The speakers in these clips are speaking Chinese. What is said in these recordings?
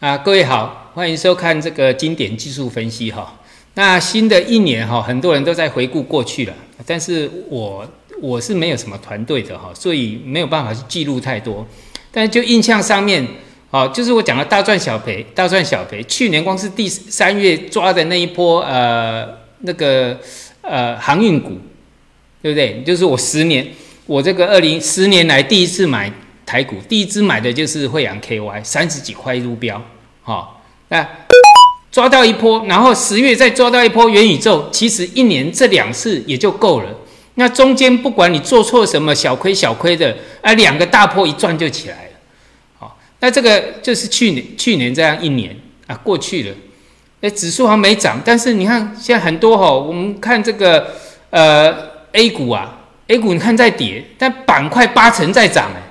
啊，各位好，欢迎收看这个经典技术分析哈。那新的一年哈，很多人都在回顾过去了，但是我我是没有什么团队的哈，所以没有办法去记录太多。但就印象上面，哦，就是我讲的大赚小赔，大赚小赔。去年光是第三月抓的那一波呃那个呃航运股，对不对？就是我十年，我这个二零十年来第一次买。台股第一支买的就是惠阳 KY，三十几块入标，好，那抓到一波，然后十月再抓到一波元宇宙，其实一年这两次也就够了。那中间不管你做错什么小亏小亏的，啊，两个大波一赚就起来了，好，那这个就是去年去年这样一年啊过去了，那，指数还没涨，但是你看现在很多哈，我们看这个呃 A 股啊，A 股你看在跌，但板块八成在涨哎。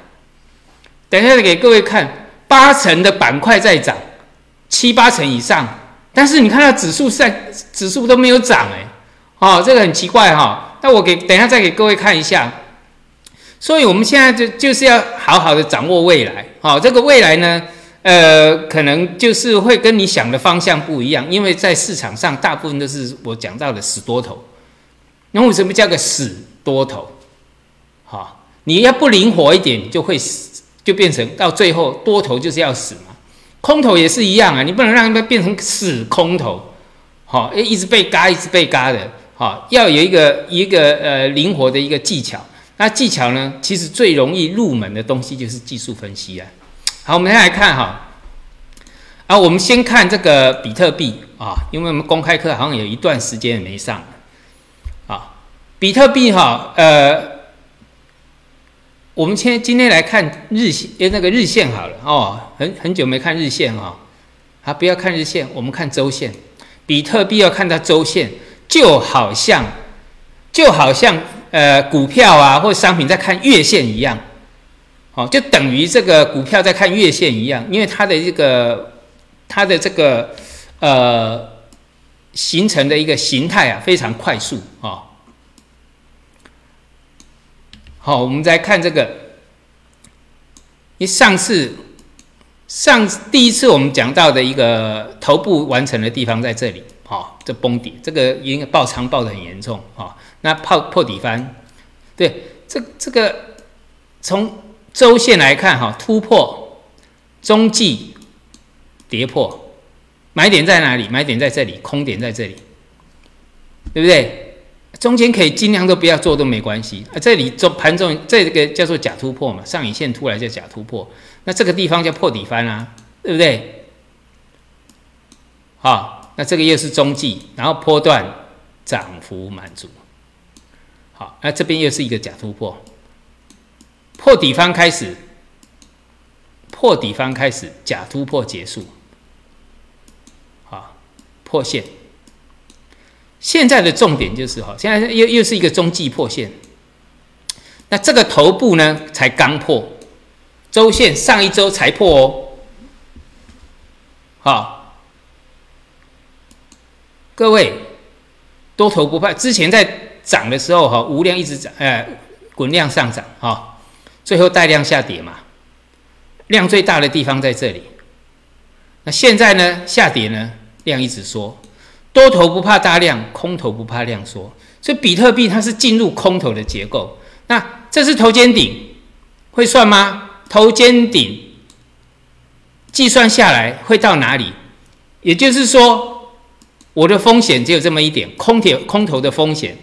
等一下给各位看，八成的板块在涨，七八成以上，但是你看到指数在指数都没有涨哎，哦，这个很奇怪哈。那我给等一下再给各位看一下，所以我们现在就就是要好好的掌握未来，好，这个未来呢，呃，可能就是会跟你想的方向不一样，因为在市场上大部分都是我讲到的死多头，那为什么叫个死多头？好，你要不灵活一点，你就会死。就变成到最后多头就是要死嘛，空头也是一样啊，你不能让它变成死空头，好，一直被嘎，一直被嘎的，好，要有一个一个呃灵活的一个技巧。那技巧呢，其实最容易入门的东西就是技术分析啊。好，我们先来看哈，啊，我们先看这个比特币啊，因为我们公开课好像有一段时间没上，啊，比特币哈，呃。我们先今天来看日线，诶，那个日线好了哦，很很久没看日线哈，好，不要看日线，我们看周线。比特币要看到周线，就好像就好像呃股票啊或商品在看月线一样，哦，就等于这个股票在看月线一样，因为它的这个它的这个呃形成的一个形态啊非常快速啊。好，我们再看这个。你上次上第一次我们讲到的一个头部完成的地方在这里，好，这崩底，这个应该爆仓爆的很严重，啊，那破破底翻，对，这这个从周线来看，哈，突破中继跌破，买点在哪里？买点在这里，空点在这里，对不对？中间可以尽量都不要做都没关系。啊，这里中盘中这个叫做假突破嘛，上影线突来叫假突破，那这个地方叫破底翻啊，对不对？好，那这个又是中继，然后波段涨幅满足，好，那这边又是一个假突破，破底翻开始，破底翻开始，假突破结束，好，破线。现在的重点就是哈，现在又又是一个中继破线，那这个头部呢才刚破，周线上一周才破哦，好，各位多头不怕，之前在涨的时候哈，无量一直涨，哎，滚量上涨哈，最后带量下跌嘛，量最大的地方在这里，那现在呢下跌呢，量一直缩。多头不怕大量，空头不怕量缩，所以比特币它是进入空头的结构。那这是头肩顶，会算吗？头肩顶计算下来会到哪里？也就是说，我的风险只有这么一点，空铁空头的风险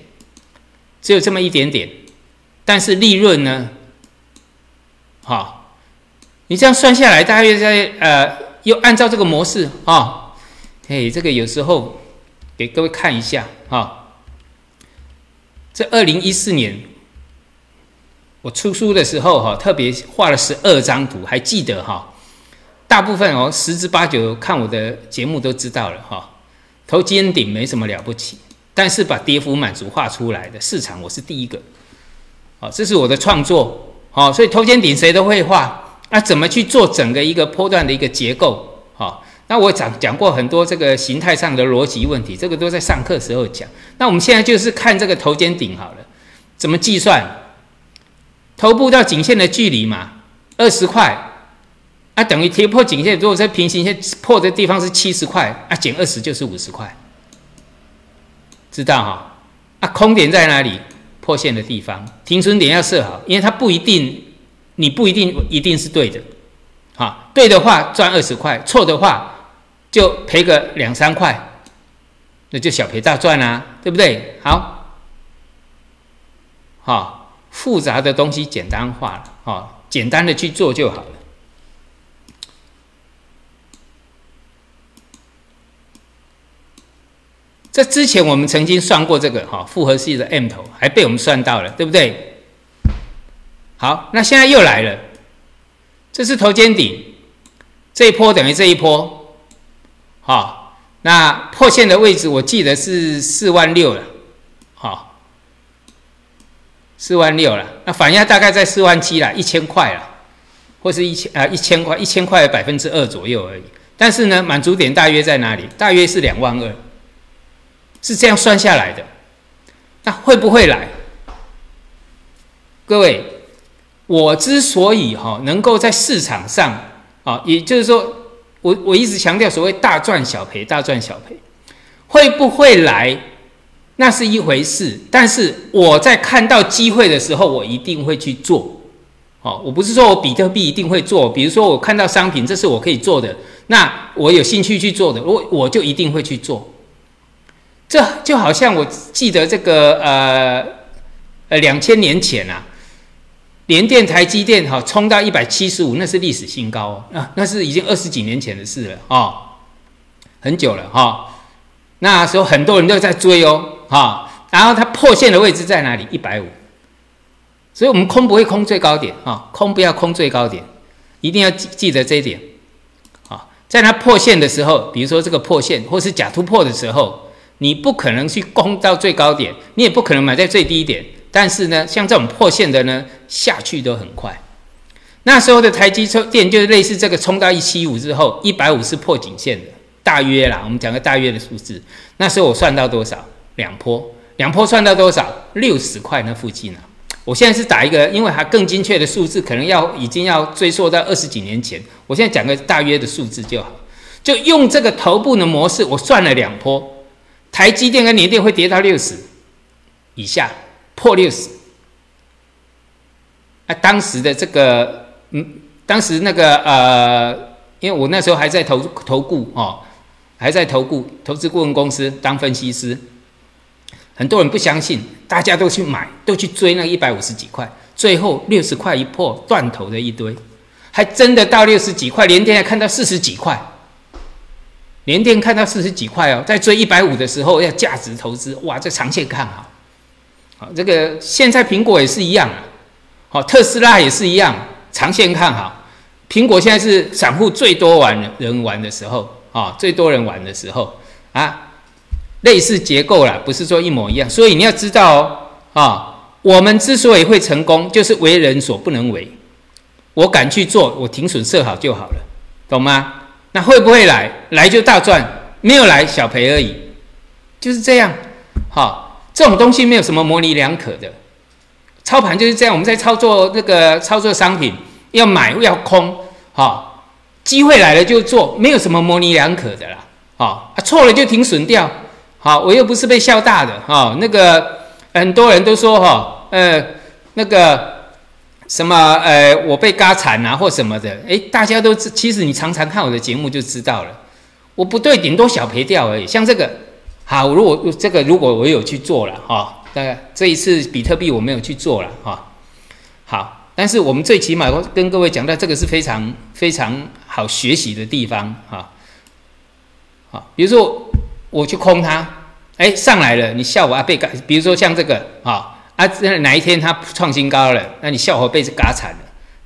只有这么一点点，但是利润呢？好，你这样算下来，大约在呃，又按照这个模式啊，嘿，这个有时候。给各位看一下哈，这二零一四年我出书的时候哈，特别画了十二张图，还记得哈？大部分哦十之八九看我的节目都知道了哈。头肩顶没什么了不起，但是把跌幅满足画出来的市场，我是第一个。好，这是我的创作，好，所以头肩顶谁都会画，那怎么去做整个一个波段的一个结构？那我讲讲过很多这个形态上的逻辑问题，这个都在上课时候讲。那我们现在就是看这个头肩顶好了，怎么计算？头部到颈线的距离嘛，二十块，啊，等于跌破颈线。如果在平行线破的地方是七十块，啊，减二十就是五十块，知道哈？啊，空点在哪里？破线的地方，停损点要设好，因为它不一定，你不一定一定是对的，好，对的话赚二十块，错的话就赔个两三块，那就小赔大赚啊，对不对？好，好，复杂的东西简单化了，好，简单的去做就好了。这之前我们曾经算过这个哈复合式的 M 头，还被我们算到了，对不对？好，那现在又来了，这是头肩顶，这一波等于这一波，好，那破线的位置我记得是四万六了，好，四万六了，那反压大概在四万七了，一千块了，或是一千啊一千块，一千块百分之二左右而已。但是呢，满足点大约在哪里？大约是两万二。是这样算下来的，那会不会来？各位，我之所以哈能够在市场上啊，也就是说，我我一直强调所谓大赚小赔，大赚小赔，会不会来？那是一回事。但是我在看到机会的时候，我一定会去做。哦，我不是说我比特币一定会做，比如说我看到商品，这是我可以做的，那我有兴趣去做的，我我就一定会去做。这就好像我记得这个呃呃两千年前啊，联电、台积电哈冲到一百七十五，那是历史新高啊，那那是已经二十几年前的事了啊，很久了哈。那时候很多人都在追哦哈，然后它破线的位置在哪里？一百五，所以我们空不会空最高点啊，空不要空最高点，一定要记记得这一点啊。在它破线的时候，比如说这个破线或是假突破的时候。你不可能去攻到最高点，你也不可能买在最低点。但是呢，像这种破线的呢，下去都很快。那时候的台积电就是类似这个，冲到一七五之后，一百五是破颈线的，大约啦。我们讲个大约的数字。那时候我算到多少？两波，两波算到多少？六十块那附近啊。我现在是打一个，因为它更精确的数字，可能要已经要追溯到二十几年前。我现在讲个大约的数字就好，就用这个头部的模式，我算了两波。台积电跟联电会跌到六十以下，破六十。啊，当时的这个，嗯，当时那个呃，因为我那时候还在投投顾哦，还在投顾投资顾问公司当分析师，很多人不相信，大家都去买，都去追那一百五十几块，最后六十块一破，断头的一堆，还真的到六十几块，连电还看到四十几块。连电看到四十几块哦，在追一百五的时候要价值投资，哇，这长线看好。好，这个现在苹果也是一样，好，特斯拉也是一样，长线看好。苹果现在是散户最多玩人玩的时候啊，最多人玩的时候啊，类似结构啦，不是说一模一样。所以你要知道哦，啊，我们之所以会成功，就是为人所不能为。我敢去做，我停损设好就好了，懂吗？那会不会来？来就大赚，没有来小赔而已，就是这样。好，这种东西没有什么模棱两可的，操盘就是这样。我们在操作那个操作商品，要买要空，好，机会来了就做，没有什么模棱两可的啦。好，错了就停损掉。好，我又不是被笑大的。哈，那个很多人都说哈，呃，那个。什么？呃，我被嘎惨啊，或什么的？诶，大家都知，其实你常常看我的节目就知道了。我不对，顶多小赔掉而已。像这个，好，如果这个如果我有去做了哈，大概这一次比特币我没有去做了哈。好，但是我们最起码跟各位讲到，这个是非常非常好学习的地方哈。好，比如说我去空它，哎，上来了，你笑我啊被嘎，比如说像这个啊。啊，哪一天它创新高了，那你笑话被子嘎惨了，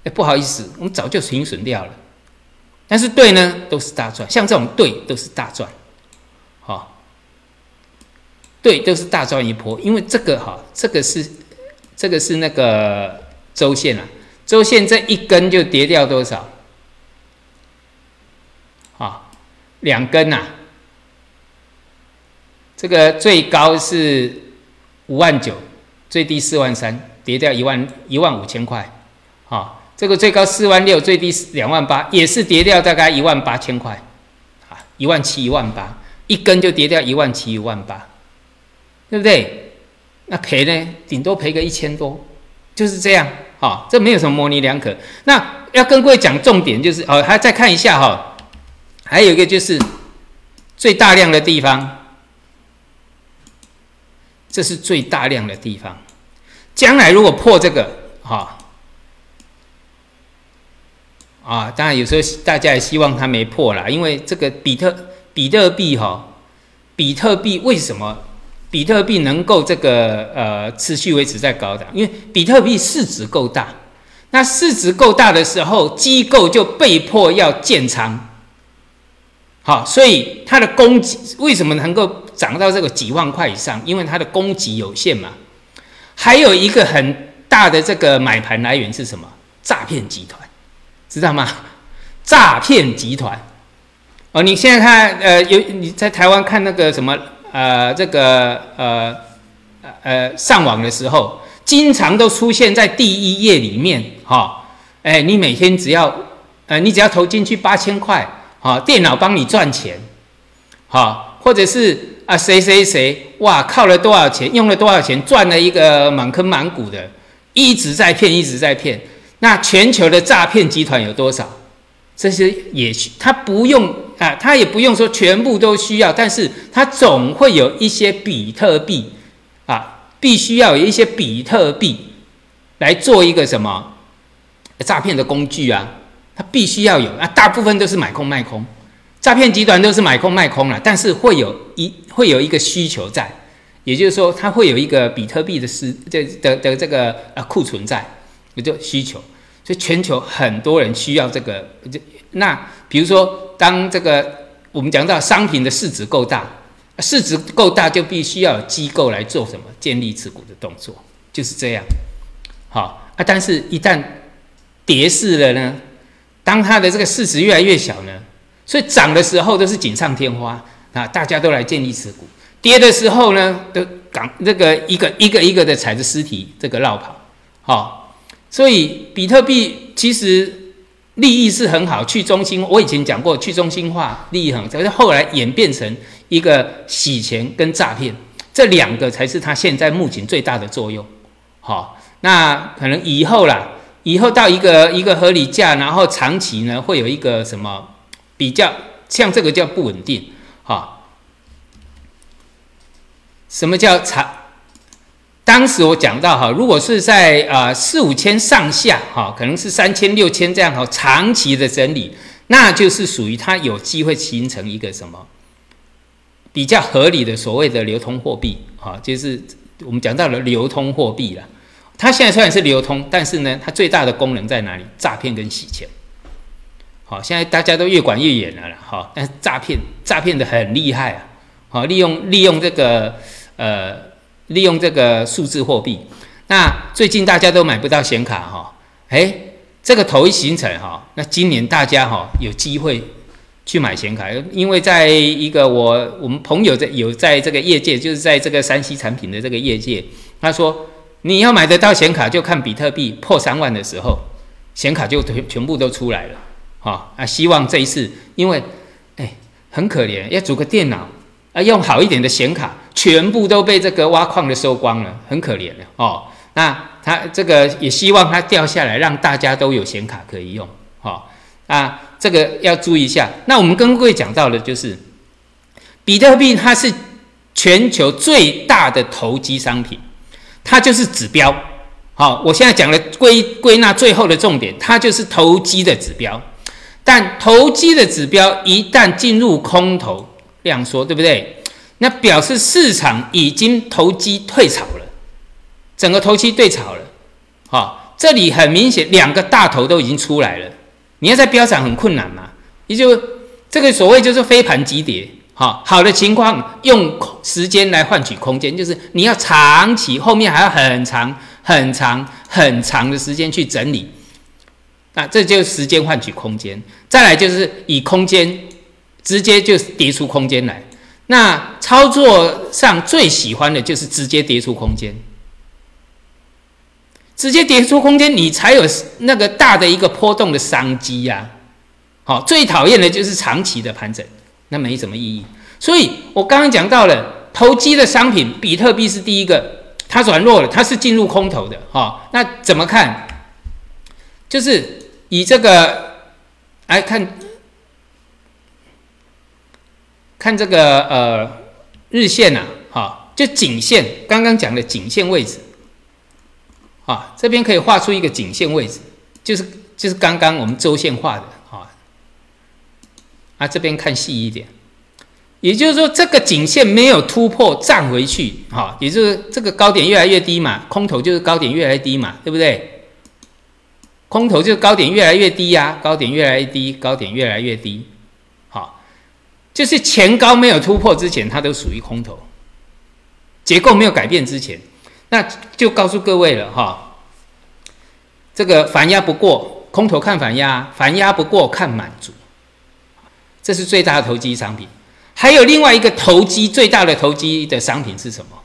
哎，不好意思，我们早就停损掉了。但是对呢，都是大赚，像这种对都是大赚，对都是大赚一波，因为这个哈，这个是这个是那个周线啊，周线这一根就跌掉多少？啊，两根呐，这个最高是五万九。最低四万三，跌掉一万一万五千块，啊，这个最高四万六，最低两万八，也是跌掉大概一万八千块，啊，一万七一万八，一根就跌掉一万七一万八，对不对？那赔呢，顶多赔个一千多，就是这样，哈，这没有什么模棱两可。那要跟各位讲重点，就是哦，还再看一下哈，还有一个就是最大量的地方，这是最大量的地方，将来如果破这个，哈。啊，当然有时候大家也希望它没破啦，因为这个比特比特币哈，比特币为什么比特币能够这个呃持续维持在高档？因为比特币市值够大，那市值够大的时候，机构就被迫要建仓，好，所以它的供给为什么能够涨到这个几万块以上？因为它的供给有限嘛。还有一个很大的这个买盘来源是什么？诈骗集团。知道吗？诈骗集团哦，你现在看，呃，有你在台湾看那个什么，呃，这个呃呃上网的时候，经常都出现在第一页里面，哈，哎，你每天只要，呃，你只要投进去八千块，哈，电脑帮你赚钱，好，或者是啊，谁谁谁，哇，靠了多少钱，用了多少钱，赚了一个满坑满谷的，一直在骗，一直在骗。那全球的诈骗集团有多少？这些也许他不用啊，他也不用说全部都需要，但是他总会有一些比特币啊，必须要有一些比特币来做一个什么诈骗的工具啊，他必须要有啊，大部分都是买空卖空，诈骗集团都是买空卖空了，但是会有一会有一个需求在，也就是说，它会有一个比特币的是这的的这个呃库存在。就需求，所以全球很多人需要这个。那比如说，当这个我们讲到商品的市值够大，市值够大就必须要有机构来做什么建立持股的动作，就是这样。好啊，但是一旦跌势了呢，当它的这个市值越来越小呢，所以涨的时候都是锦上添花啊，大家都来建立持股；跌的时候呢，都港这个一个一个一个的踩着尸体这个绕跑，好。所以比特币其实利益是很好，去中心我以前讲过，去中心化利益很，但是后来演变成一个洗钱跟诈骗，这两个才是它现在目前最大的作用。好，那可能以后啦，以后到一个一个合理价，然后长期呢会有一个什么比较，像这个叫不稳定。好，什么叫长？当时我讲到哈，如果是在啊四五千上下哈，可能是三千六千这样哈，长期的整理，那就是属于它有机会形成一个什么比较合理的所谓的流通货币哈，就是我们讲到了流通货币了。它现在虽然是流通，但是呢，它最大的功能在哪里？诈骗跟洗钱。好，现在大家都越管越严了了哈，但是诈骗诈骗的很厉害啊，好，利用利用这个呃。利用这个数字货币，那最近大家都买不到显卡哈，哎，这个头一形成哈，那今年大家哈有机会去买显卡，因为在一个我我们朋友在有在这个业界，就是在这个山西产品的这个业界，他说你要买得到显卡，就看比特币破三万的时候，显卡就全全部都出来了，哈啊，希望这一次，因为哎很可怜，要组个电脑。啊，用好一点的显卡，全部都被这个挖矿的收光了，很可怜的哦。那他这个也希望它掉下来，让大家都有显卡可以用，哦。啊，这个要注意一下。那我们跟各位讲到的就是，比特币它是全球最大的投机商品，它就是指标。好，我现在讲的归归纳最后的重点，它就是投机的指标。但投机的指标一旦进入空头，这样说对不对？那表示市场已经投机退潮了，整个投机退潮了。好，这里很明显两个大头都已经出来了，你要再飙涨很困难嘛。也就这个所谓就是飞盘急跌。好，好的情况用时间来换取空间，就是你要长期后面还要很长很长很长的时间去整理。那这就是时间换取空间。再来就是以空间。直接就跌出空间来，那操作上最喜欢的就是直接跌出空间，直接跌出空间，你才有那个大的一个波动的商机呀。好，最讨厌的就是长期的盘整，那没什么意义。所以我刚刚讲到了投机的商品，比特币是第一个，它软弱了，它是进入空头的。哈，那怎么看？就是以这个来看，看这个呃日线呐，哈，就颈线，刚刚讲的颈线位置。啊，这边可以画出一个颈线位置，就是就是刚刚我们周线画的啊。啊，这边看细一点，也就是说这个颈线没有突破站回去，哈，也就是这个高点越来越低嘛，空头就是高点越来越低嘛，对不对？空头就是高点越来越低呀，高点越来越低，高点越来越低，就是前高没有突破之前，它都属于空头，结构没有改变之前。那就告诉各位了哈，这个反压不过，空头看反压，反压不过看满足，这是最大的投机商品。还有另外一个投机最大的投机的商品是什么？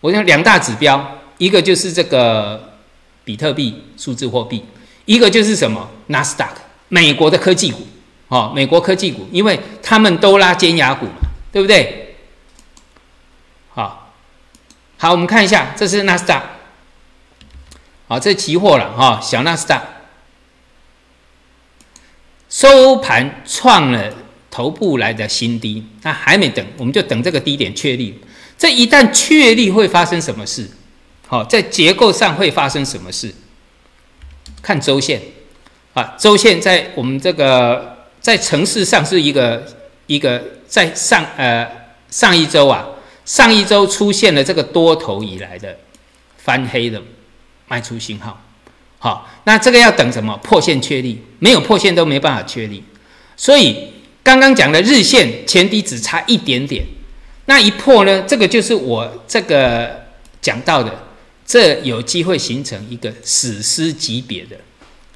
我想两大指标，一个就是这个比特币数字货币，一个就是什么纳斯达克美国的科技股，哦，美国科技股，因为他们都拉尖牙股嘛，对不对？好，好我们看一下，这是纳斯达，好，这期货了哈，小纳斯达收盘创了头部来的新低，那还没等，我们就等这个低点确立。这一旦确立，会发生什么事？好，在结构上会发生什么事？看周线啊，周线在我们这个在城市上是一个一个在上呃上一周啊。上一周出现了这个多头以来的翻黑的卖出信号，好，那这个要等什么破线确立？没有破线都没办法确立。所以刚刚讲的日线前低只差一点点，那一破呢？这个就是我这个讲到的，这有机会形成一个史诗级别的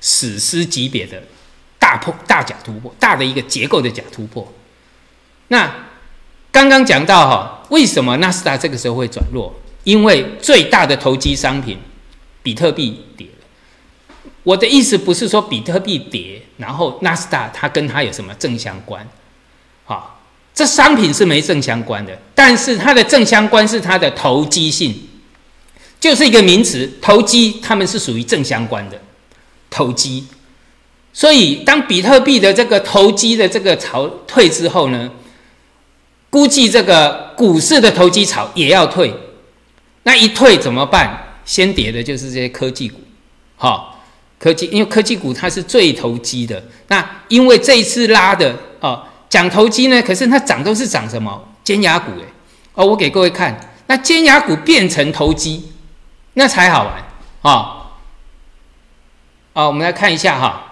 史诗级别的大破大假突破，大的一个结构的假突破。那。刚刚讲到哈，为什么纳斯达这个时候会转弱？因为最大的投机商品比特币跌了。我的意思不是说比特币跌，然后纳斯达它跟它有什么正相关？好，这商品是没正相关的，但是它的正相关是它的投机性，就是一个名词，投机，它们是属于正相关的投机。所以当比特币的这个投机的这个潮退之后呢？估计这个股市的投机潮也要退，那一退怎么办？先跌的就是这些科技股，好，科技因为科技股它是最投机的。那因为这一次拉的哦，讲投机呢，可是它涨都是涨什么尖牙股诶。哦，我给各位看，那尖牙股变成投机，那才好玩啊！啊，我们来看一下哈。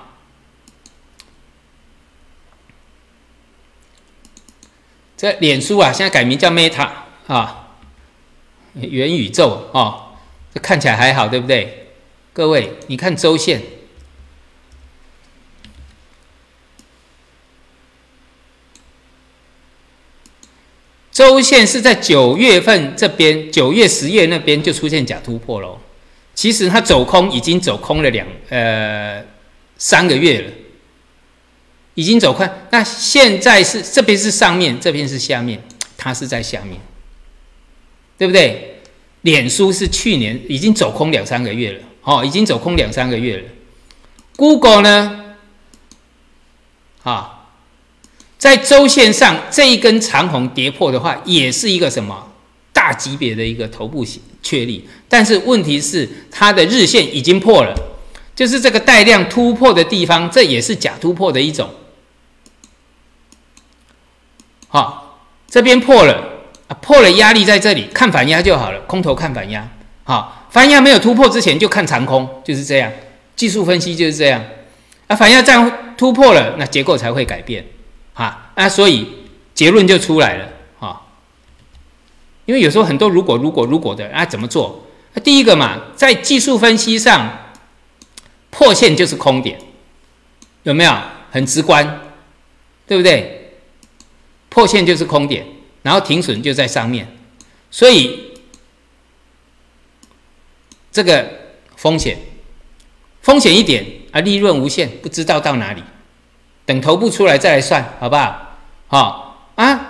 这脸书啊，现在改名叫 Meta 啊，元宇宙哦，这看起来还好，对不对？各位，你看周线，周线是在九月份这边，九月、十月那边就出现假突破喽。其实它走空已经走空了两呃三个月了。已经走快，那现在是这边是上面，这边是下面，它是在下面，对不对？脸书是去年已经走空两三个月了，哦，已经走空两三个月了。Google 呢？啊，在周线上这一根长红跌破的话，也是一个什么大级别的一个头部确立，但是问题是它的日线已经破了，就是这个带量突破的地方，这也是假突破的一种。好，这边破了，破了压力在这里，看反压就好了。空头看反压，好，反压没有突破之前就看长空，就是这样。技术分析就是这样。啊，反压站突破了，那结构才会改变，哈，啊，所以结论就出来了，哈。因为有时候很多如果如果如果的啊，怎么做？第一个嘛，在技术分析上，破线就是空点，有没有？很直观，对不对？破线就是空点，然后停损就在上面，所以这个风险，风险一点啊，利润无限，不知道到哪里，等头部出来再来算，好不好？好啊，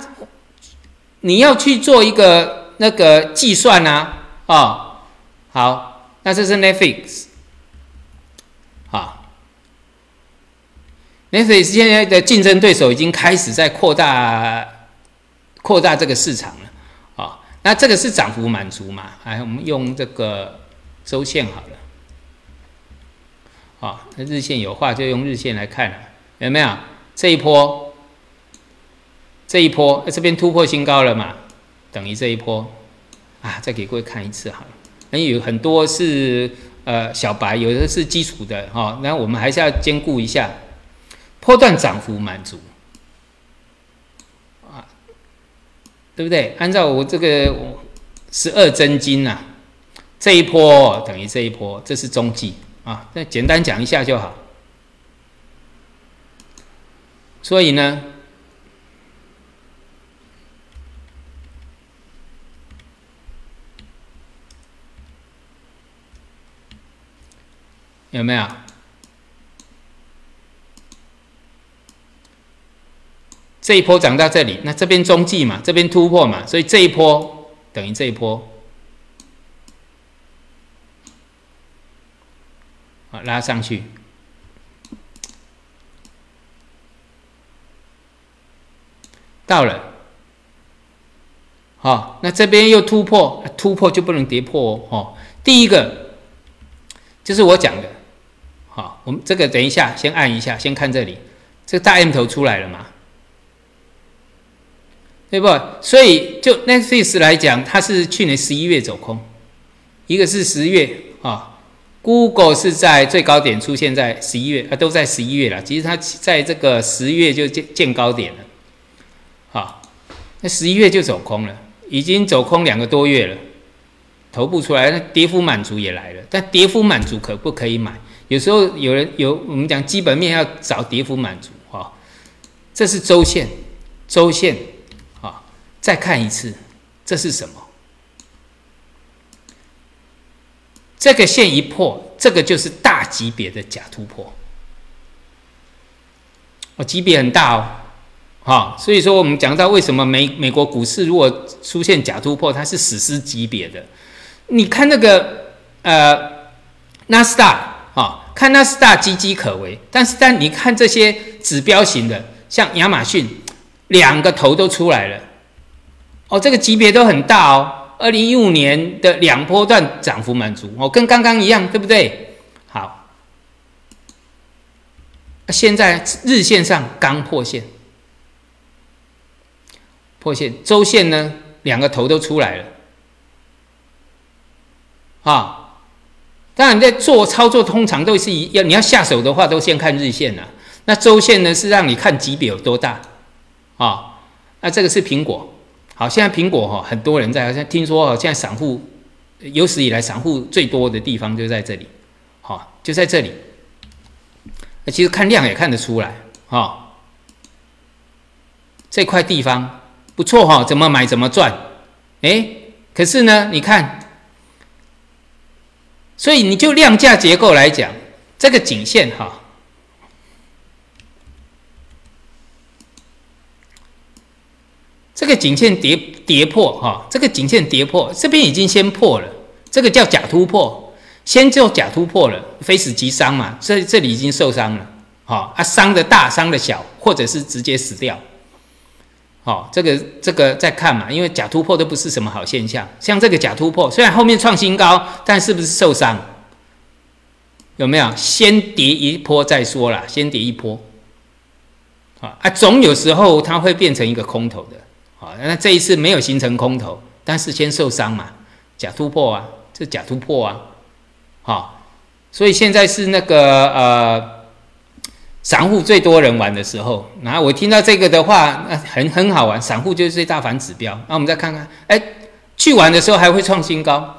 你要去做一个那个计算呐，啊，好，那这是 Netflix，好，Netflix 现在的竞争对手已经开始在扩大扩大这个市场了，啊，那这个是涨幅满足嘛？哎，我们用这个周线好了。啊，那日线有话就用日线来看了，有没有？这一波，这一波，这边突破新高了嘛？等于这一波，啊，再给各位看一次好了。那有很多是呃小白，有的是基础的哈。那我们还是要兼顾一下，波段涨幅满足，啊，对不对？按照我这个十二真金呐，这一波等于这一波，这是中继。啊，那简单讲一下就好。所以呢，有没有？这一波涨到这里，那这边中继嘛，这边突破嘛，所以这一波等于这一波。好拉上去，到了，好，那这边又突破，突破就不能跌破哦。第一个就是我讲的，好，我们这个等一下先按一下，先看这里，这个大 M 头出来了嘛，对不？所以就 Netflix 来讲，它是去年十一月走空，一个是十月啊。Google 是在最高点出现在十一月，啊，都在十一月了。其实它在这个十月就见见高点了，好，那十一月就走空了，已经走空两个多月了，头部出来，那跌幅满足也来了。但跌幅满足可不可以买？有时候有人有我们讲基本面要找跌幅满足，哈，这是周线，周线，再看一次，这是什么？这个线一破，这个就是大级别的假突破，哦，级别很大哦，哈，所以说我们讲到为什么美美国股市如果出现假突破，它是史诗级别的。你看那个呃纳斯达啊，看纳斯达岌岌可危，但是但你看这些指标型的，像亚马逊，两个头都出来了，哦，这个级别都很大哦。二零一五年的两波段涨幅满足，哦，跟刚刚一样，对不对？好，现在日线上刚破线，破线，周线呢，两个头都出来了，啊，当然在做操作，通常都是一要你要下手的话，都先看日线了。那周线呢，是让你看级别有多大，啊，那这个是苹果。好，现在苹果哈，很多人在，好像听说哦，现在散户有史以来散户最多的地方就在这里，好，就在这里。其实看量也看得出来，哈，这块地方不错哈，怎么买怎么赚，哎，可是呢，你看，所以你就量价结构来讲，这个颈线哈。这个颈线跌跌破哈，这个颈线跌破，这边已经先破了，这个叫假突破，先就假突破了，非死即伤嘛，这这里已经受伤了，好啊，伤的大，伤的小，或者是直接死掉，好，这个这个再看嘛，因为假突破都不是什么好现象，像这个假突破，虽然后面创新高，但是不是受伤？有没有？先跌一波再说啦，先跌一波，啊啊，总有时候它会变成一个空头的。好，那这一次没有形成空头，但是先受伤嘛，假突破啊，这假突破啊，好，所以现在是那个呃，散户最多人玩的时候。然后我听到这个的话，那很很好玩，散户就是最大反指标。那我们再看看，哎，去玩的时候还会创新高，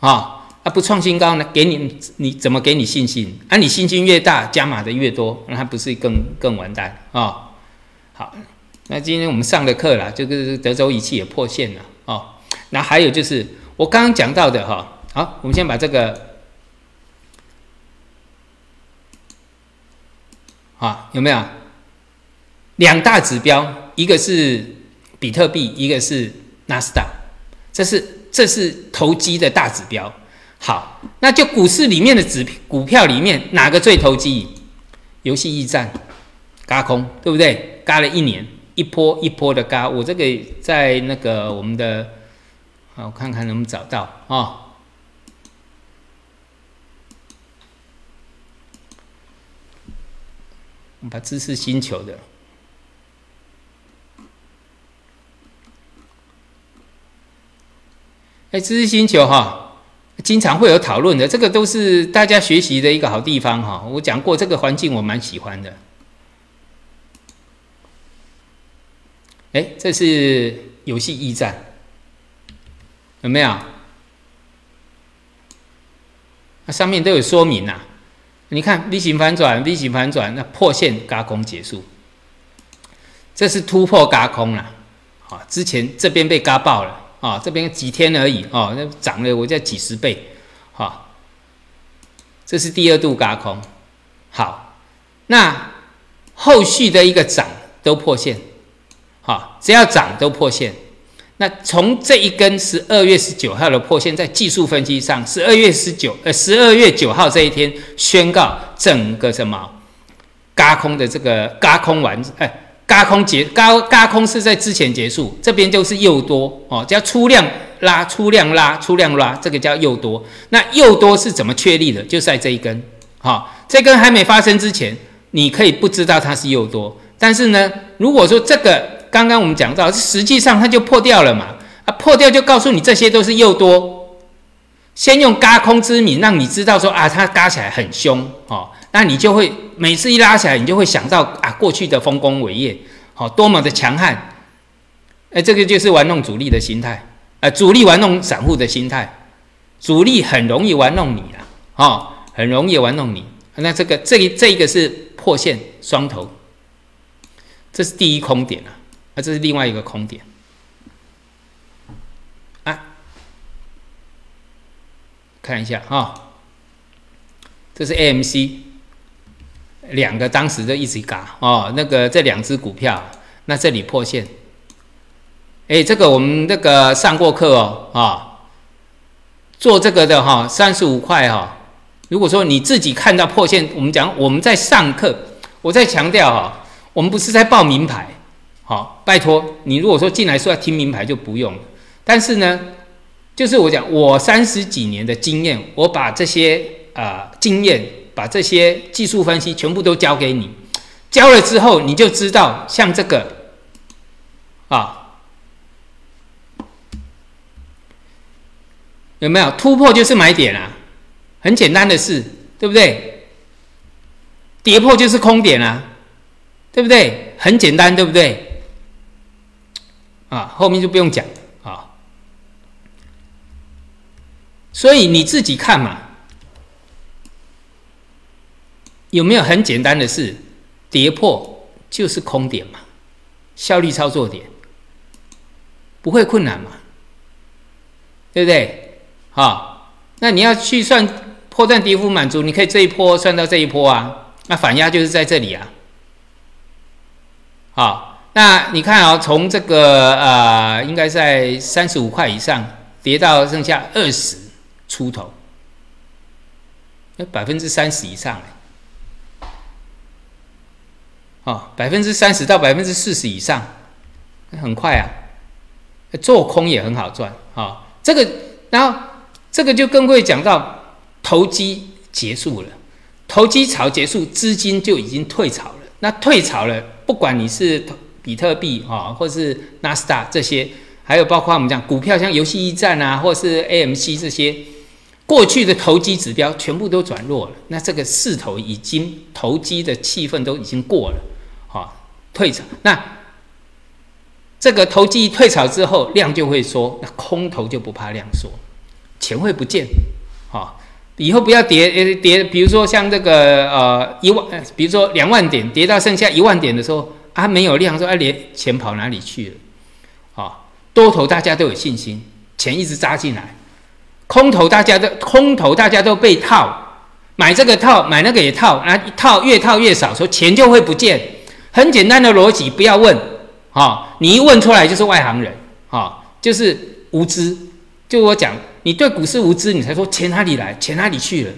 啊，啊不创新高呢，给你你怎么给你信心？啊，你信心越大，加码的越多，那还不是更更完蛋啊？好。那今天我们上的课啦，这个德州仪器也破线了哦。那还有就是我刚刚讲到的哈，好，我们先把这个啊有没有两大指标，一个是比特币，一个是纳斯达，这是这是投机的大指标。好，那就股市里面的指股票里面哪个最投机？游戏驿站嘎空，对不对？嘎了一年。一波一波的嘎。我这个在那个我们的，好，我看看能不能找到啊。把知识星球的，哎，知识星球哈，经常会有讨论的，这个都是大家学习的一个好地方哈。我讲过这个环境，我蛮喜欢的。哎，这是游戏驿站，有没有？那上面都有说明呐。你看 V 型反转，V 型反转，那破线嘎空结束，这是突破嘎空了。好，之前这边被嘎爆了啊，这边几天而已啊，那涨了我叫几十倍。啊，这是第二度嘎空。好，那后续的一个涨都破线，好，只要涨都破线。那从这一根十二月十九号的破线，在技术分析上，十二月十九呃十二月九号这一天宣告整个什么，嘎空的这个嘎空完，哎，嘎空结嘎嘎空是在之前结束，这边就是又多哦，叫出量拉出量拉出量拉，这个叫又多。那又多是怎么确立的？就在这一根，好，这根还没发生之前，你可以不知道它是又多，但是呢，如果说这个。刚刚我们讲到，实际上它就破掉了嘛，啊，破掉就告诉你这些都是又多，先用嘎空之名让你知道说啊，它嘎起来很凶哦，那你就会每次一拉起来，你就会想到啊，过去的丰功伟业，好，多么的强悍，哎，这个就是玩弄主力的心态，呃，主力玩弄散户的心态，主力很容易玩弄你了，哦，很容易玩弄你，那这个这这一个是破线双头，这是第一空点啊。那这是另外一个空点，啊，看一下哈，这是 AMC，两个当时就一直嘎哦，那个这两只股票，那这里破线，哎，这个我们那个上过课哦啊，做这个的哈，三十五块哈，如果说你自己看到破线，我们讲我们在上课，我在强调哈，我们不是在报名牌。好，拜托你，如果说进来说要听名牌就不用了。但是呢，就是我讲我三十几年的经验，我把这些啊经验，把这些技术分析全部都教给你。教了之后，你就知道像这个啊，有没有突破就是买点啊？很简单的事，对不对？跌破就是空点啊，对不对？很简单，对不对？啊，后面就不用讲啊，所以你自己看嘛，有没有很简单的事？跌破就是空点嘛，效率操作点不会困难嘛，对不对？啊，那你要去算破绽跌幅满足，你可以这一波算到这一波啊，那反压就是在这里啊，好。那你看啊，从这个呃，应该在三十五块以上跌到剩下二十出头，那百分之三十以上哎，哦，百分之三十到百分之四十以上，很快啊，做空也很好赚啊。这个，然后这个就更会讲到投机结束了，投机潮结束，资金就已经退潮了。那退潮了，不管你是。比特币啊，或是纳斯达这些，还有包括我们讲股票，像游戏驿站啊，或是 AMC 这些，过去的投机指标全部都转弱了。那这个势头已经投机的气氛都已经过了，好退潮。那这个投机退潮之后，量就会缩，那空头就不怕量缩，钱会不见。好，以后不要跌跌，比如说像这个呃一万，比如说两万点跌到剩下一万点的时候。啊，没有量，说啊，连钱跑哪里去了？啊，多头大家都有信心，钱一直扎进来；空头大家都空头大家都被套，买这个套，买那个也套，啊，一套越套越少，说钱就会不见。很简单的逻辑，不要问，啊，你一问出来就是外行人，啊，就是无知。就我讲，你对股市无知，你才说钱哪里来，钱哪里去了？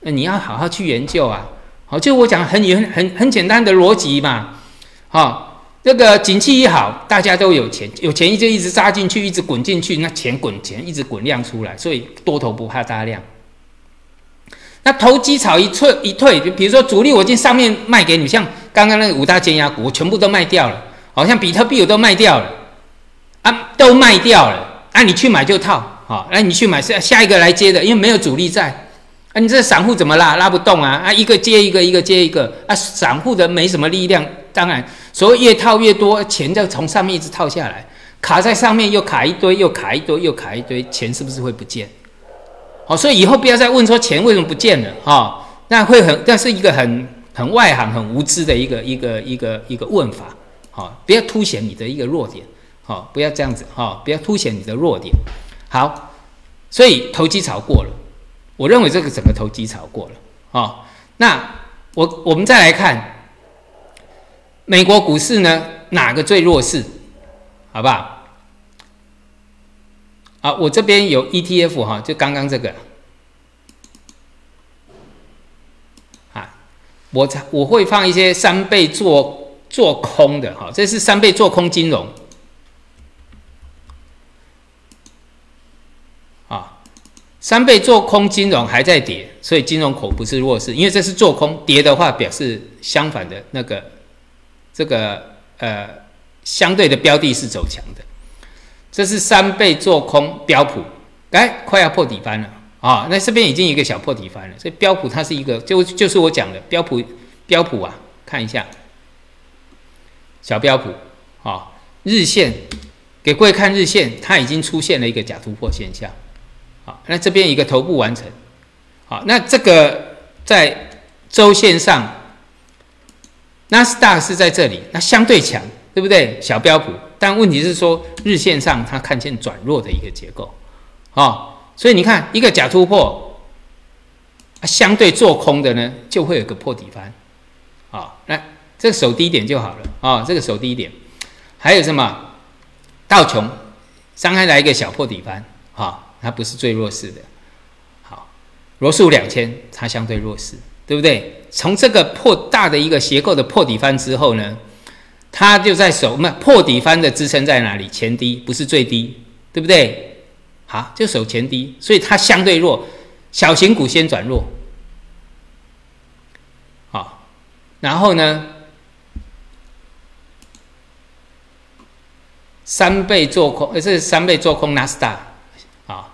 那你要好好去研究啊。好，就我讲很很很很简单的逻辑嘛，好，这个景气一好，大家都有钱，有钱就一直扎进去，一直滚进去，那钱滚钱一直滚量出来，所以多头不怕大量。那投机炒一退一退，就比如说主力我进上面卖给你，像刚刚那个五大尖牙股，我全部都卖掉了，好像比特币我都卖掉了，啊，都卖掉了，啊，你去买就套，好，那你去买下下一个来接的，因为没有主力在，啊，你这散户怎么拉拉不动啊？啊，一个接一个，一个接一个，啊，散户的没什么力量，当然，所以越套越多，钱就从上面一直套下来，卡在上面又卡一堆，又卡一堆，又卡一堆，钱是不是会不见？哦，所以以后不要再问说钱为什么不见了哈，那会很，那是一个很很外行、很无知的一个一个一个一个问法，好，不要凸显你的一个弱点，好，不要这样子哈，不要凸显你的弱点。好，所以投机炒过了，我认为这个整个投机炒过了，哦，那我我们再来看美国股市呢，哪个最弱势？好不好？啊，我这边有 ETF 哈，就刚刚这个，啊，我我会放一些三倍做做空的哈，这是三倍做空金融，啊，三倍做空金融还在跌，所以金融口不是弱势，因为这是做空，跌的话表示相反的那个这个呃相对的标的是走强的。这是三倍做空标普，哎，快要破底翻了啊！那这边已经一个小破底翻了，所以标普它是一个，就就是我讲的标普，标普啊，看一下小标普啊，日线给各位看日线，它已经出现了一个假突破现象，啊，那这边一个头部完成，好，那这个在周线上，纳斯达克是在这里，那相对强，对不对？小标普。但问题是说，日线上它看见转弱的一个结构，啊，所以你看一个假突破，相对做空的呢，就会有个破底翻，啊，来这个守低点就好了，啊，这个守低点，还有什么？道琼，刚开来一个小破底翻，哈，它不是最弱势的，好，罗素两千它相对弱势，对不对？从这个破大的一个结构的破底翻之后呢？它就在守，那破底翻的支撑在哪里？前低不是最低，对不对？好，就守前低，所以它相对弱，小型股先转弱。好，然后呢，三倍做空，呃，这是三倍做空纳斯达，啊，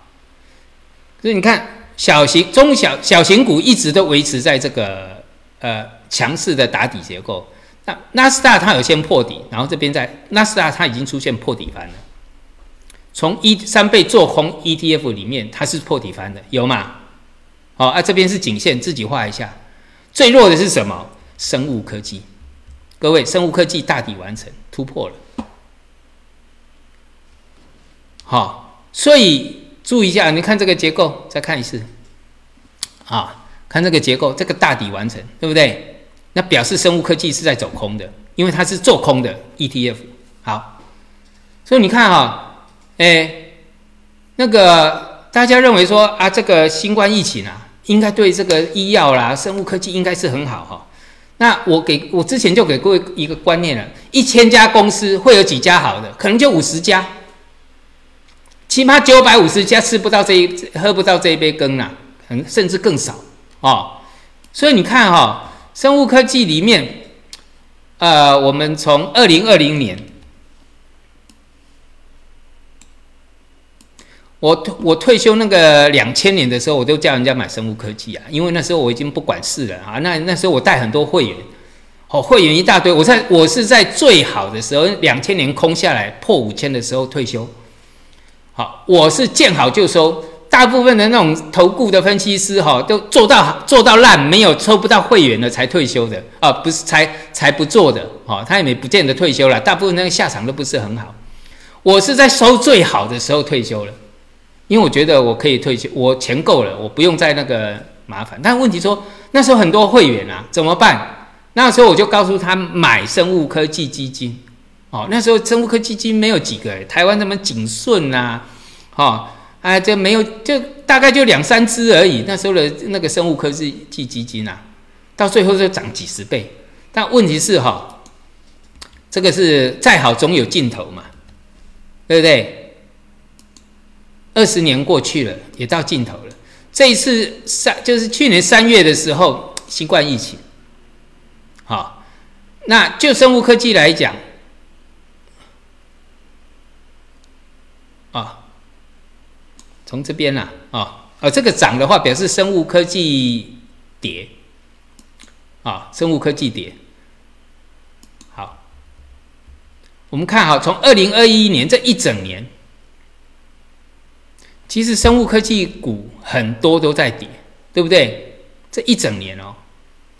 所以你看，小型、中小小型股一直都维持在这个呃强势的打底结构。那纳斯达它有先破底，然后这边在纳斯达它已经出现破底翻了。从一三倍做空 ETF 里面，它是破底翻的，有吗？好啊，这边是颈线，自己画一下。最弱的是什么？生物科技。各位，生物科技大底完成突破了。好，所以注意一下，你看这个结构，再看一次。啊，看这个结构，这个大底完成，对不对？那表示生物科技是在走空的，因为它是做空的 ETF。好，所以你看哈，哎，那个大家认为说啊，这个新冠疫情啊，应该对这个医药啦、生物科技应该是很好哈。那我给我之前就给各位一个观念了：一千家公司会有几家好的？可能就五十家，起码九百五十家吃不到这一喝不到这一杯羹啊，很甚至更少哦。所以你看哈。生物科技里面，呃，我们从二零二零年，我我退休那个两千年的时候，我都叫人家买生物科技啊，因为那时候我已经不管事了啊。那那时候我带很多会员，哦，会员一大堆。我在我是在最好的时候，两千年空下来破五千的时候退休。好，我是见好就收。大部分的那种投顾的分析师哈，都做到做到烂，没有抽不到会员的才退休的啊，不是才才不做的哈，他也没不见得退休了，大部分那个下场都不是很好。我是在收最好的时候退休了，因为我觉得我可以退休，我钱够了，我不用再那个麻烦。但问题说那时候很多会员啊，怎么办？那时候我就告诉他买生物科技基金。哦，那时候生物科技基金没有几个，台湾什么景顺呐，哈，哎，这没有，就大概就两三只而已。那时候的那个生物科技基金啊，到最后就涨几十倍。但问题是哈，这个是再好总有尽头嘛，对不对？二十年过去了，也到尽头了。这一次三就是去年三月的时候，新冠疫情，好，那就生物科技来讲。啊，从这边呐，啊，呃，这个涨的话表示生物科技跌，啊，生物科技跌。好，我们看哈，从二零二一年这一整年，其实生物科技股很多都在跌，对不对？这一整年哦，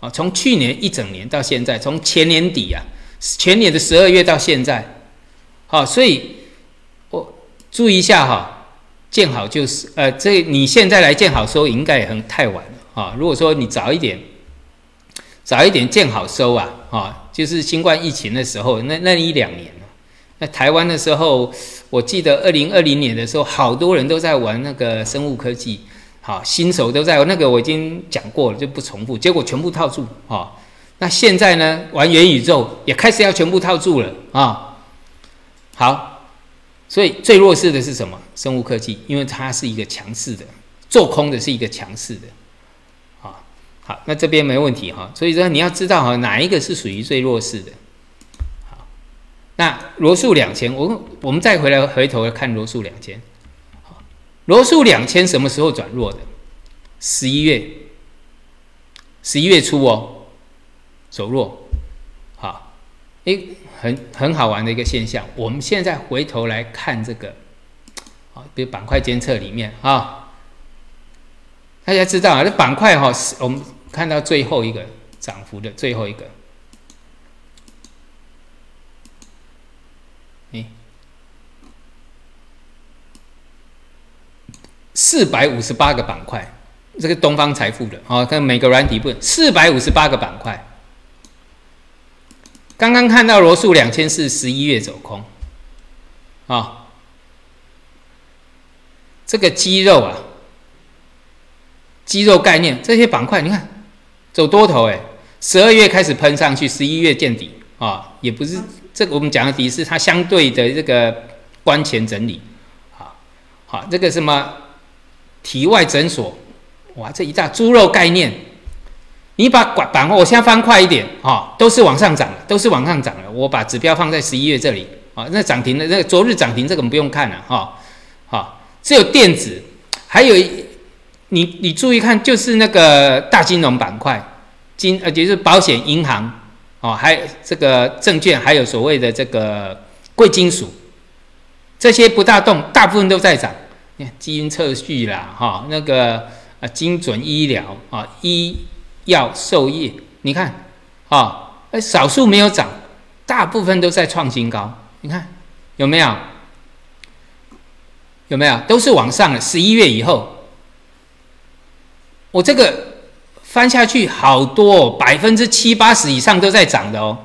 啊，从去年一整年到现在，从前年底啊，前年的十二月到现在，好，所以我。注意一下哈，建好就是呃，这你现在来建好收应该也很太晚了啊。如果说你早一点，早一点建好收啊，啊，就是新冠疫情的时候，那那一两年那台湾的时候，我记得二零二零年的时候，好多人都在玩那个生物科技，好，新手都在那个我已经讲过了，就不重复。结果全部套住啊。那现在呢，玩元宇宙也开始要全部套住了啊。好。所以最弱势的是什么？生物科技，因为它是一个强势的，做空的是一个强势的，啊，好，那这边没问题哈。所以说你要知道哈，哪一个是属于最弱势的。好，那罗素两千，我我们再回来回头看罗素两千。好，罗素两千什么时候转弱的？十一月，十一月初哦，走弱。好，诶。很很好玩的一个现象。我们现在回头来看这个，啊，比如板块监测里面啊，大家知道啊，这板块哈，我们看到最后一个涨幅的最后一个，哎，四百五十八个板块，这个东方财富的啊，看每个软体不四百五十八个板块。刚刚看到罗素两千是十一月走空，啊，这个肌肉啊，肌肉概念这些板块，你看走多头哎，十二月开始喷上去，十一月见底。啊，也不是这个我们讲的底是它相对的这个关前整理，好，好这个什么体外诊所，哇，这一大猪肉概念。你把板板，我现在翻快一点啊，都是往上涨的，都是往上涨的。我把指标放在十一月这里啊，那涨停的那昨日涨停这个我们不用看了哈，好，只有电子，还有你你注意看，就是那个大金融板块，金呃就是保险、银行哦，还有这个证券，还有所谓的这个贵金属，这些不大动，大部分都在涨。你看基因测序啦，哈，那个啊精准医疗啊医。要受益，你看，啊，哎，少数没有涨，大部分都在创新高。你看有没有？有没有？都是往上的。十一月以后，我这个翻下去好多，哦百分之七八十以上都在涨的哦，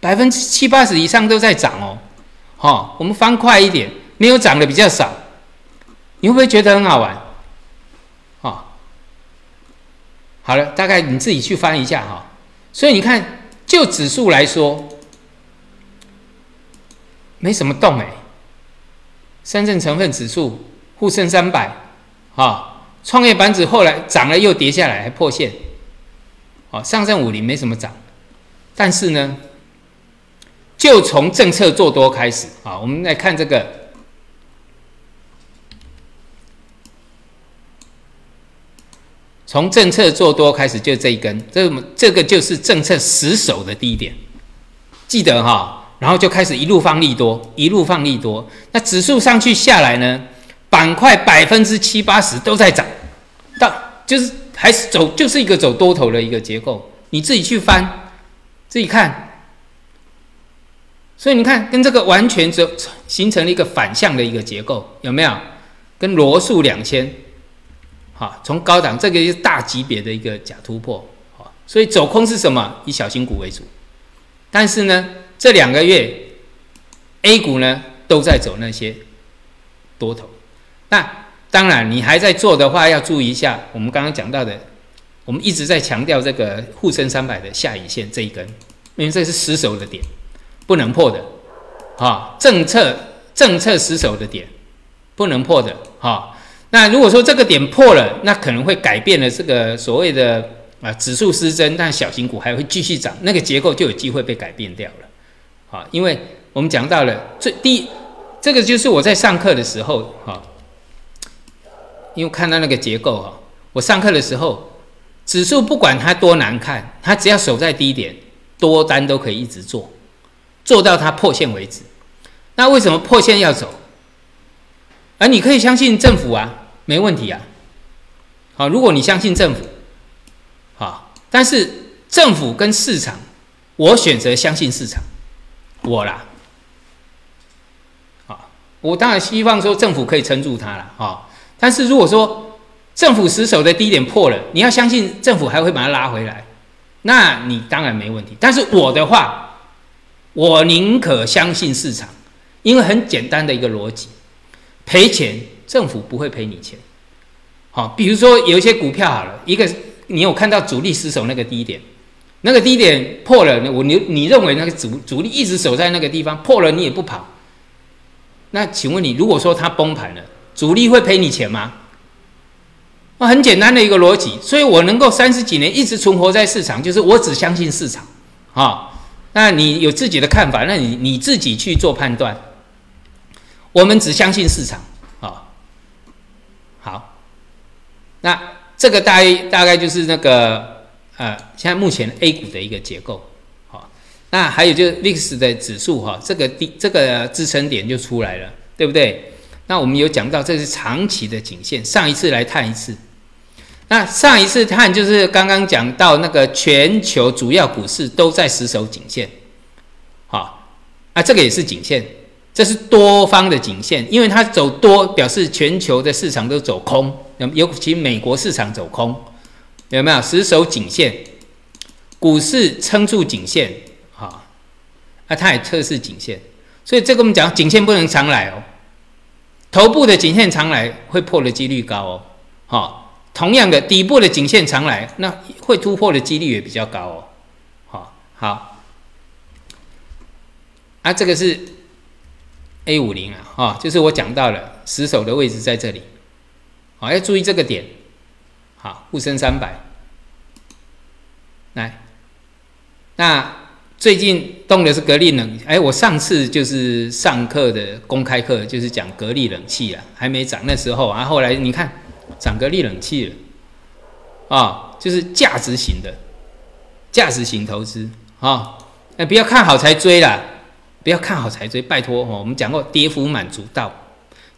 百分之七八十以上都在涨哦。好，我们翻快一点，没有涨的比较少，你会不会觉得很好玩？好了，大概你自己去翻一下哈。所以你看，就指数来说，没什么动哎。深圳成分指数、沪深三百，啊，创业板指后来涨了又跌下来，还破线。啊，上证五零没什么涨，但是呢，就从政策做多开始啊，我们来看这个。从政策做多开始，就这一根，这这个就是政策死守的低点，记得哈，然后就开始一路放利多，一路放利多。那指数上去下来呢，板块百分之七八十都在涨，到就是还是走，就是一个走多头的一个结构，你自己去翻，自己看。所以你看，跟这个完全就形成了一个反向的一个结构，有没有？跟罗素两千。好，从高档这个是大级别的一个假突破，好，所以走空是什么？以小型股为主，但是呢，这两个月 A 股呢都在走那些多头，那当然你还在做的话，要注意一下我们刚刚讲到的，我们一直在强调这个沪深三百的下影线这一根，因为这是失守的点，不能破的，啊，政策政策失守的点，不能破的，哈。那如果说这个点破了，那可能会改变了这个所谓的啊指数失真，但小型股还会继续涨，那个结构就有机会被改变掉了，啊，因为我们讲到了最低，这个就是我在上课的时候哈，因为看到那个结构哈，我上课的时候，指数不管它多难看，它只要守在低点，多单都可以一直做，做到它破线为止。那为什么破线要走？而你可以相信政府啊，没问题啊。好，如果你相信政府，好，但是政府跟市场，我选择相信市场，我啦。好，我当然希望说政府可以撑住它了，哈。但是如果说政府失守的低点破了，你要相信政府还会把它拉回来，那你当然没问题。但是我的话，我宁可相信市场，因为很简单的一个逻辑。赔钱，政府不会赔你钱。好，比如说有一些股票好了，一个你有看到主力失守那个低点，那个低点破了，我你你认为那个主主力一直守在那个地方，破了你也不跑，那请问你，如果说它崩盘了，主力会赔你钱吗？那很简单的一个逻辑，所以我能够三十几年一直存活在市场，就是我只相信市场。啊，那你有自己的看法，那你你自己去做判断。我们只相信市场啊，好，那这个大大概就是那个呃，现在目前 A 股的一个结构，好，那还有就是 VIX 的指数哈，这个低这个支撑点就出来了，对不对？那我们有讲到这是长期的颈线，上一次来探一次，那上一次探就是刚刚讲到那个全球主要股市都在死守颈线，好，啊，这个也是颈线。这是多方的颈线，因为它走多，表示全球的市场都走空，尤其美国市场走空，有没有？死守颈线，股市撑住颈线，哈，啊，它也测试颈线，所以这个我们讲颈线不能常来哦，头部的颈线常来会破的几率高哦，好，同样的底部的颈线常来，那会突破的几率也比较高哦，好，好，啊，这个是。A 五零啊，哈，就是我讲到了死守的位置在这里，好，要注意这个点，好，沪深三百，来，那最近动的是格力冷，哎，我上次就是上课的公开课，就是讲格力冷气啊，还没涨那时候啊，后来你看涨格力冷气了，啊，就是价值型的，价值型投资啊，哎，不要看好才追啦。不要看好才追，拜托哦！我们讲过，跌幅满足到，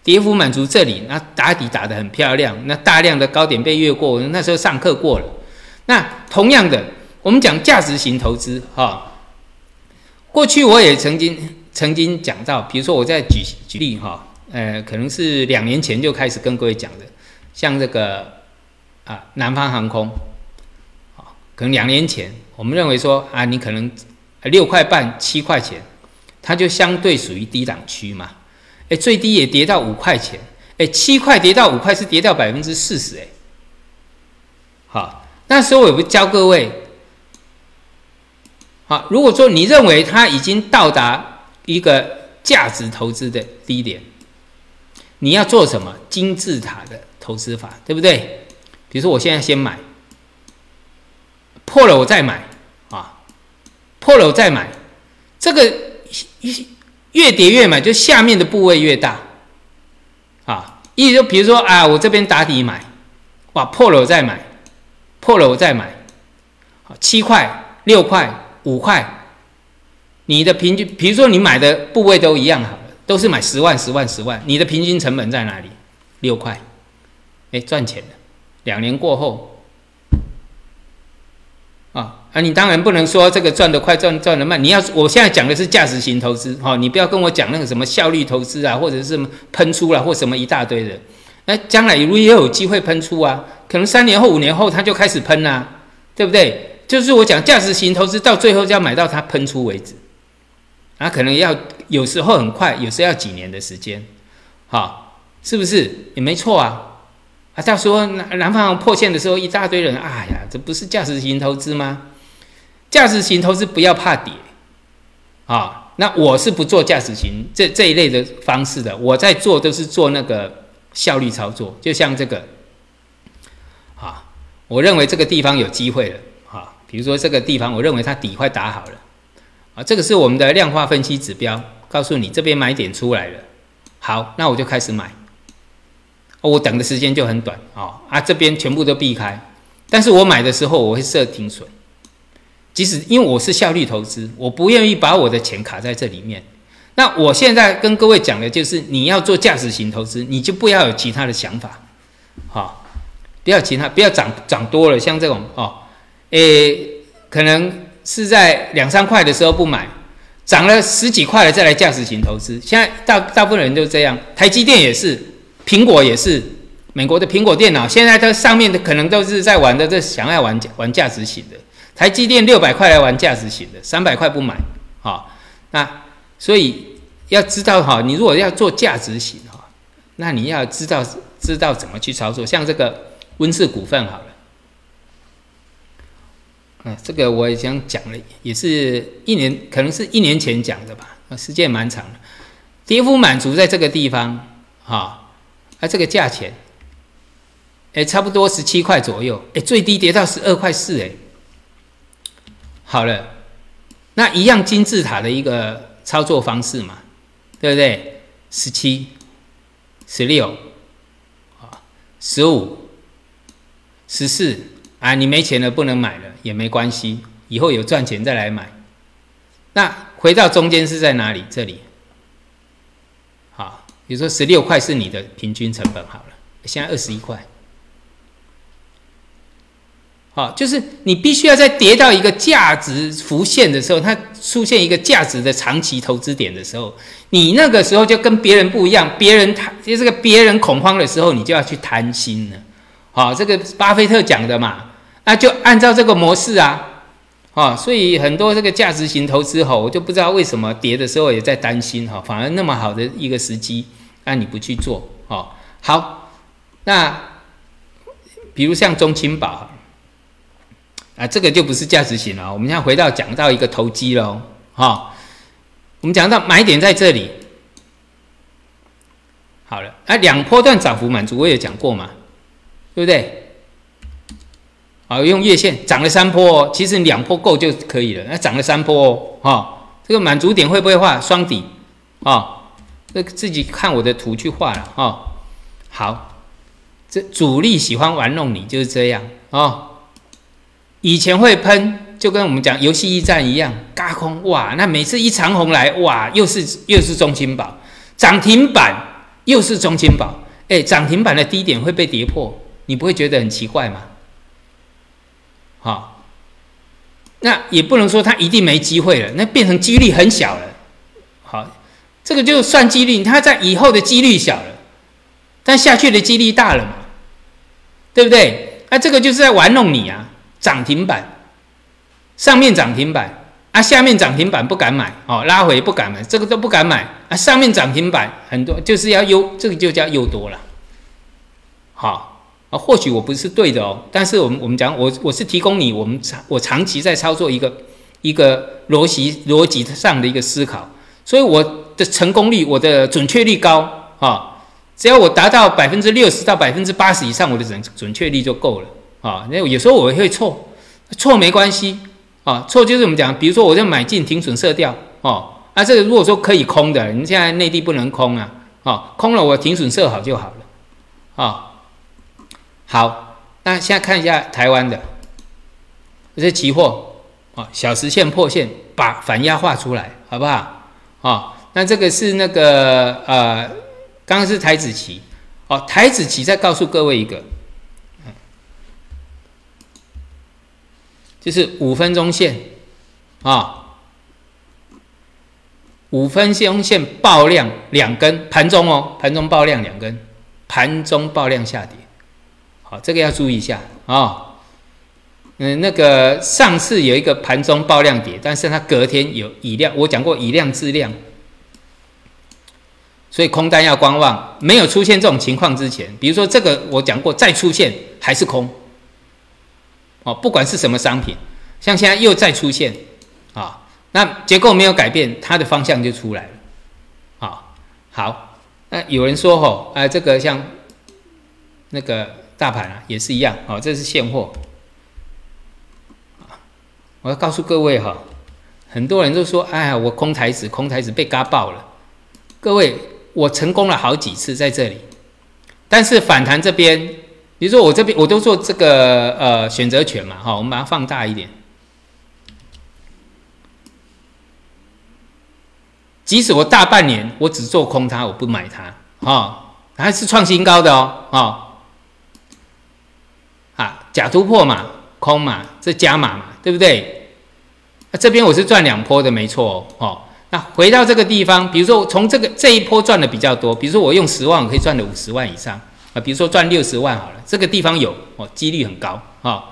跌幅满足这里，那打底打得很漂亮，那大量的高点被越过，那时候上课过了。那同样的，我们讲价值型投资哈，过去我也曾经曾经讲到，比如说我在举举例哈，呃，可能是两年前就开始跟各位讲的，像这个啊，南方航空，好，可能两年前我们认为说啊，你可能六块半七块钱。它就相对属于低档区嘛，哎，最低也跌到五块钱，哎，七块跌到五块是跌掉百分之四十，哎，好，那时候我不教各位，好，如果说你认为它已经到达一个价值投资的低点，你要做什么金字塔的投资法，对不对？比如说我现在先买，破了我再买，啊，破了我再买，这个。越越跌越买，就下面的部位越大，啊，意思就比如说啊，我这边打底买，哇，破了我再买，破了我再买，好，七块、六块、五块，你的平均，比如说你买的部位都一样好了，都是买十万、十万、十万，你的平均成本在哪里？六块，哎，赚钱了，两年过后。啊啊！你当然不能说这个赚得快，赚赚得慢。你要我现在讲的是价值型投资，哈，你不要跟我讲那个什么效率投资啊，或者是喷出了或什么一大堆的。那将来如果也有机会喷出啊，可能三年后、五年后它就开始喷啦，对不对？就是我讲价值型投资，到最后就要买到它喷出为止，啊，可能要有时候很快，有时候要几年的时间，好，是不是？也没错啊。啊，到时候南南方破线的时候，一大堆人，哎呀，这不是价值型投资吗？价值型投资不要怕跌，啊，那我是不做价值型这这一类的方式的，我在做都是做那个效率操作，就像这个，啊，我认为这个地方有机会了，啊，比如说这个地方，我认为它底快打好了，啊，这个是我们的量化分析指标，告诉你这边买点出来了，好，那我就开始买。我等的时间就很短。啊啊，这边全部都避开，但是我买的时候我会设停损，即使因为我是效率投资，我不愿意把我的钱卡在这里面。那我现在跟各位讲的就是，你要做价值型投资，你就不要有其他的想法，好，不要其他，不要涨涨多了，像这种哦，诶，可能是在两三块的时候不买，涨了十几块了再来价值型投资。现在大大部分人都这样，台积电也是。苹果也是美国的苹果电脑，现在它上面的可能都是在玩的，这想要玩玩价值型的。台积电六百块来玩价值型的，三百块不买，好，那所以要知道哈，你如果要做价值型哈，那你要知道知道怎么去操作。像这个温氏股份好了，嗯，这个我已经讲了，也是一年，可能是一年前讲的吧，时间蛮长的，跌幅满足在这个地方，哈。啊，这个价钱，哎，差不多十七块左右，哎，最低跌到十二块四，哎，好了，那一样金字塔的一个操作方式嘛，对不对？十七、十六、啊，十五、十四，啊，你没钱了不能买了也没关系，以后有赚钱再来买。那回到中间是在哪里？这里。好比如说十六块是你的平均成本好了，现在二十一块，好，就是你必须要在跌到一个价值浮现的时候，它出现一个价值的长期投资点的时候，你那个时候就跟别人不一样，别人贪，就这个别人恐慌的时候，你就要去贪心了，好，这个巴菲特讲的嘛，那就按照这个模式啊。啊，所以很多这个价值型投资哈，我就不知道为什么跌的时候也在担心哈，反而那么好的一个时机，那你不去做哦。好，那比如像中青宝啊，这个就不是价值型了。我们现在回到讲到一个投机喽，哈，我们讲到买点在这里，好了，啊，两波段涨幅满足，我也讲过嘛，对不对？啊，用月线涨了三波，哦，其实两波够就可以了。那涨了三波哦，哈，这个满足点会不会画双底？啊，这自己看我的图去画了哈。好，这主力喜欢玩弄你，就是这样啊。以前会喷，就跟我们讲游戏驿站一样，嘎空哇，那每次一长红来哇，又是又是中金宝涨停板，又是中金宝，哎，涨停板的低点会被跌破，你不会觉得很奇怪吗？好，那也不能说他一定没机会了，那变成几率很小了。好，这个就算几率，他在以后的几率小了，但下去的几率大了嘛，对不对？那这个就是在玩弄你啊！涨停板，上面涨停板啊，下面涨停板不敢买哦，拉回不敢买，这个都不敢买啊。上面涨停板很多，就是要优，这个就叫优多了。好。啊，或许我不是对的哦，但是我们我们讲，我我是提供你，我们长我长期在操作一个一个逻辑逻辑上的一个思考，所以我的成功率，我的准确率高啊，只要我达到百分之六十到百分之八十以上，我的准准确率就够了啊。那有时候我会错，错没关系啊，错就是我们讲，比如说我在买进停损色调哦，啊，这个如果说可以空的，你现在内地不能空啊，啊，空了我停损设好就好了啊。好，那现在看一下台湾的，这是期货啊，小时线破线，把反压画出来，好不好？啊，那这个是那个呃，刚刚是台子期，哦，台子期再告诉各位一个，就是五分钟线啊，五分钟线爆量两根，盘中哦，盘中爆量两根。盘中爆量下跌，好，这个要注意一下啊。嗯，那个上次有一个盘中爆量跌，但是它隔天有以量，我讲过以量质量，所以空单要观望。没有出现这种情况之前，比如说这个我讲过，再出现还是空。哦，不管是什么商品，像现在又再出现啊，那结构没有改变，它的方向就出来了。啊，好，那有人说吼，啊，这个像那个大盘啊，也是一样，哦，这是现货。我要告诉各位哈，很多人都说：“哎呀，我空台子，空台子被嘎爆了。”各位，我成功了好几次在这里，但是反弹这边，比如说我这边我都做这个呃选择权嘛，哈，我们把它放大一点。即使我大半年我只做空它，我不买它，啊，还是创新高的哦，啊，啊，假突破嘛，空嘛，这加码嘛。对不对？那这边我是赚两波的，没错哦。那回到这个地方，比如说从这个这一波赚的比较多，比如说我用十万我可以赚了五十万以上啊。比如说赚六十万好了，这个地方有哦，几率很高啊。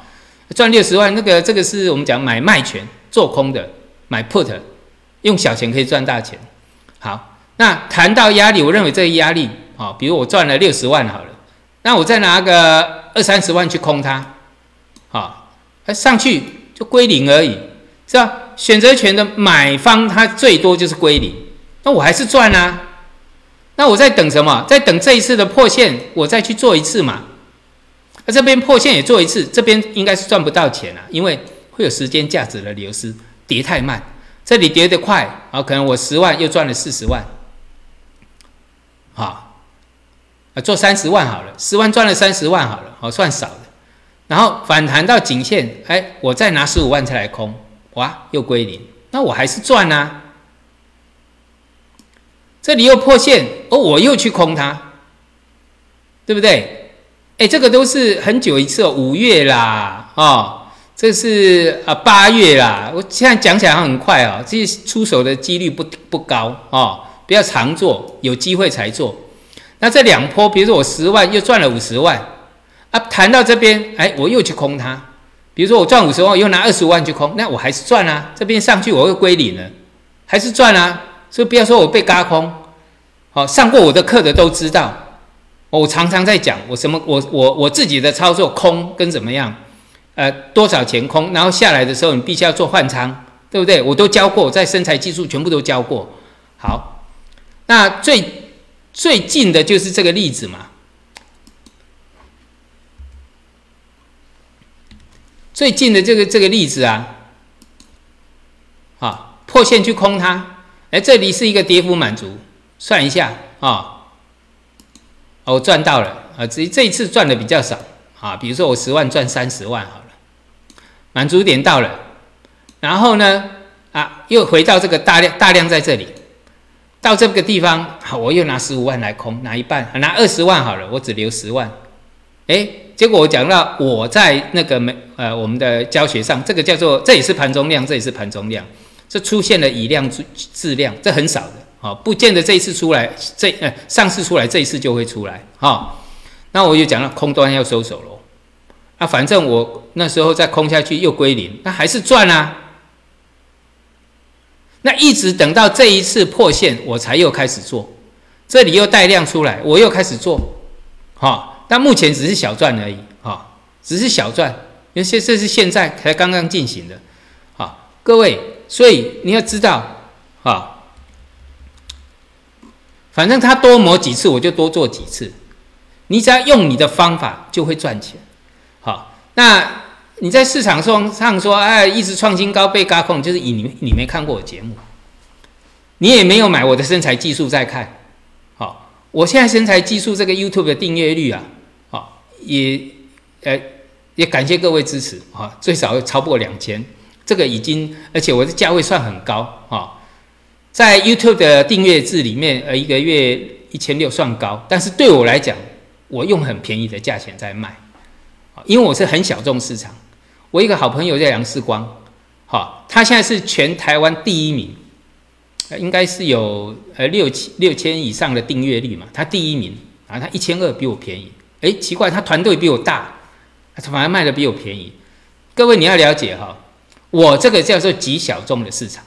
赚六十万，那个这个是我们讲买卖权做空的，买 put 用小钱可以赚大钱。好，那谈到压力，我认为这个压力啊，比如我赚了六十万好了，那我再拿个二三十万去空它，好，它上去。就归零而已，是吧？选择权的买方，它最多就是归零，那我还是赚啊。那我在等什么？在等这一次的破线，我再去做一次嘛。那这边破线也做一次，这边应该是赚不到钱了，因为会有时间价值的流失，跌太慢。这里跌得快，啊，可能我十万又赚了四十万，好，啊，做三十万好了，十万赚了三十万好了，好算少的。然后反弹到颈线，哎，我再拿十五万再来空，哇，又归零，那我还是赚啊。这里又破线，哦，我又去空它，对不对？哎，这个都是很久一次哦，五月啦，哦，这是啊八月啦。我现在讲起来很快哦，这些出手的几率不不高哦，不要常做，有机会才做。那这两波，比如说我十万又赚了五十万。啊，谈到这边，哎，我又去空它。比如说我赚五十万，又拿二十万去空，那我还是赚啊。这边上去我又归零了，还是赚啊。所以不要说我被嘎空，好，上过我的课的都知道，我常常在讲我什么，我我我自己的操作空跟怎么样，呃，多少钱空，然后下来的时候你必须要做换仓，对不对？我都教过，在身材技术全部都教过。好，那最最近的就是这个例子嘛。最近的这个这个例子啊，啊破线去空它，哎，这里是一个跌幅满足，算一下啊，我赚到了啊，这这一次赚的比较少啊，比如说我十万赚三十万好了，满足点到了，然后呢啊又回到这个大量大量在这里，到这个地方好，我又拿十五万来空，拿一半，拿二十万好了，我只留十万，哎。结果我讲到我在那个没呃我们的教学上，这个叫做这也是盘中量，这也是盘中量，这出现了以量质质量，这很少的啊，不见得这一次出来，这呃上次出来这一次就会出来哈。那我就讲了空端要收手喽，啊，反正我那时候再空下去又归零，那还是赚啊。那一直等到这一次破线，我才又开始做，这里又带量出来，我又开始做，哈。但目前只是小赚而已，哈，只是小赚，因为这这是现在才刚刚进行的，啊，各位，所以你要知道，啊，反正他多磨几次，我就多做几次，你只要用你的方法就会赚钱，好，那你在市场上上说，哎，一直创新高被嘎空，就是以你你没看过我节目，你也没有买我的身材技术在看，好，我现在身材技术这个 YouTube 的订阅率啊。好也，呃，也感谢各位支持啊，最少超过两千，这个已经，而且我的价位算很高啊，在 YouTube 的订阅制里面，呃，一个月一千六算高，但是对我来讲，我用很便宜的价钱在卖，啊，因为我是很小众市场，我一个好朋友叫杨世光，哈，他现在是全台湾第一名，应该是有呃六千六千以上的订阅率嘛，他第一名。啊，他一千二比我便宜，哎，奇怪，他团队比我大，他反而卖的比我便宜。各位你要了解哈，我这个叫做极小众的市场。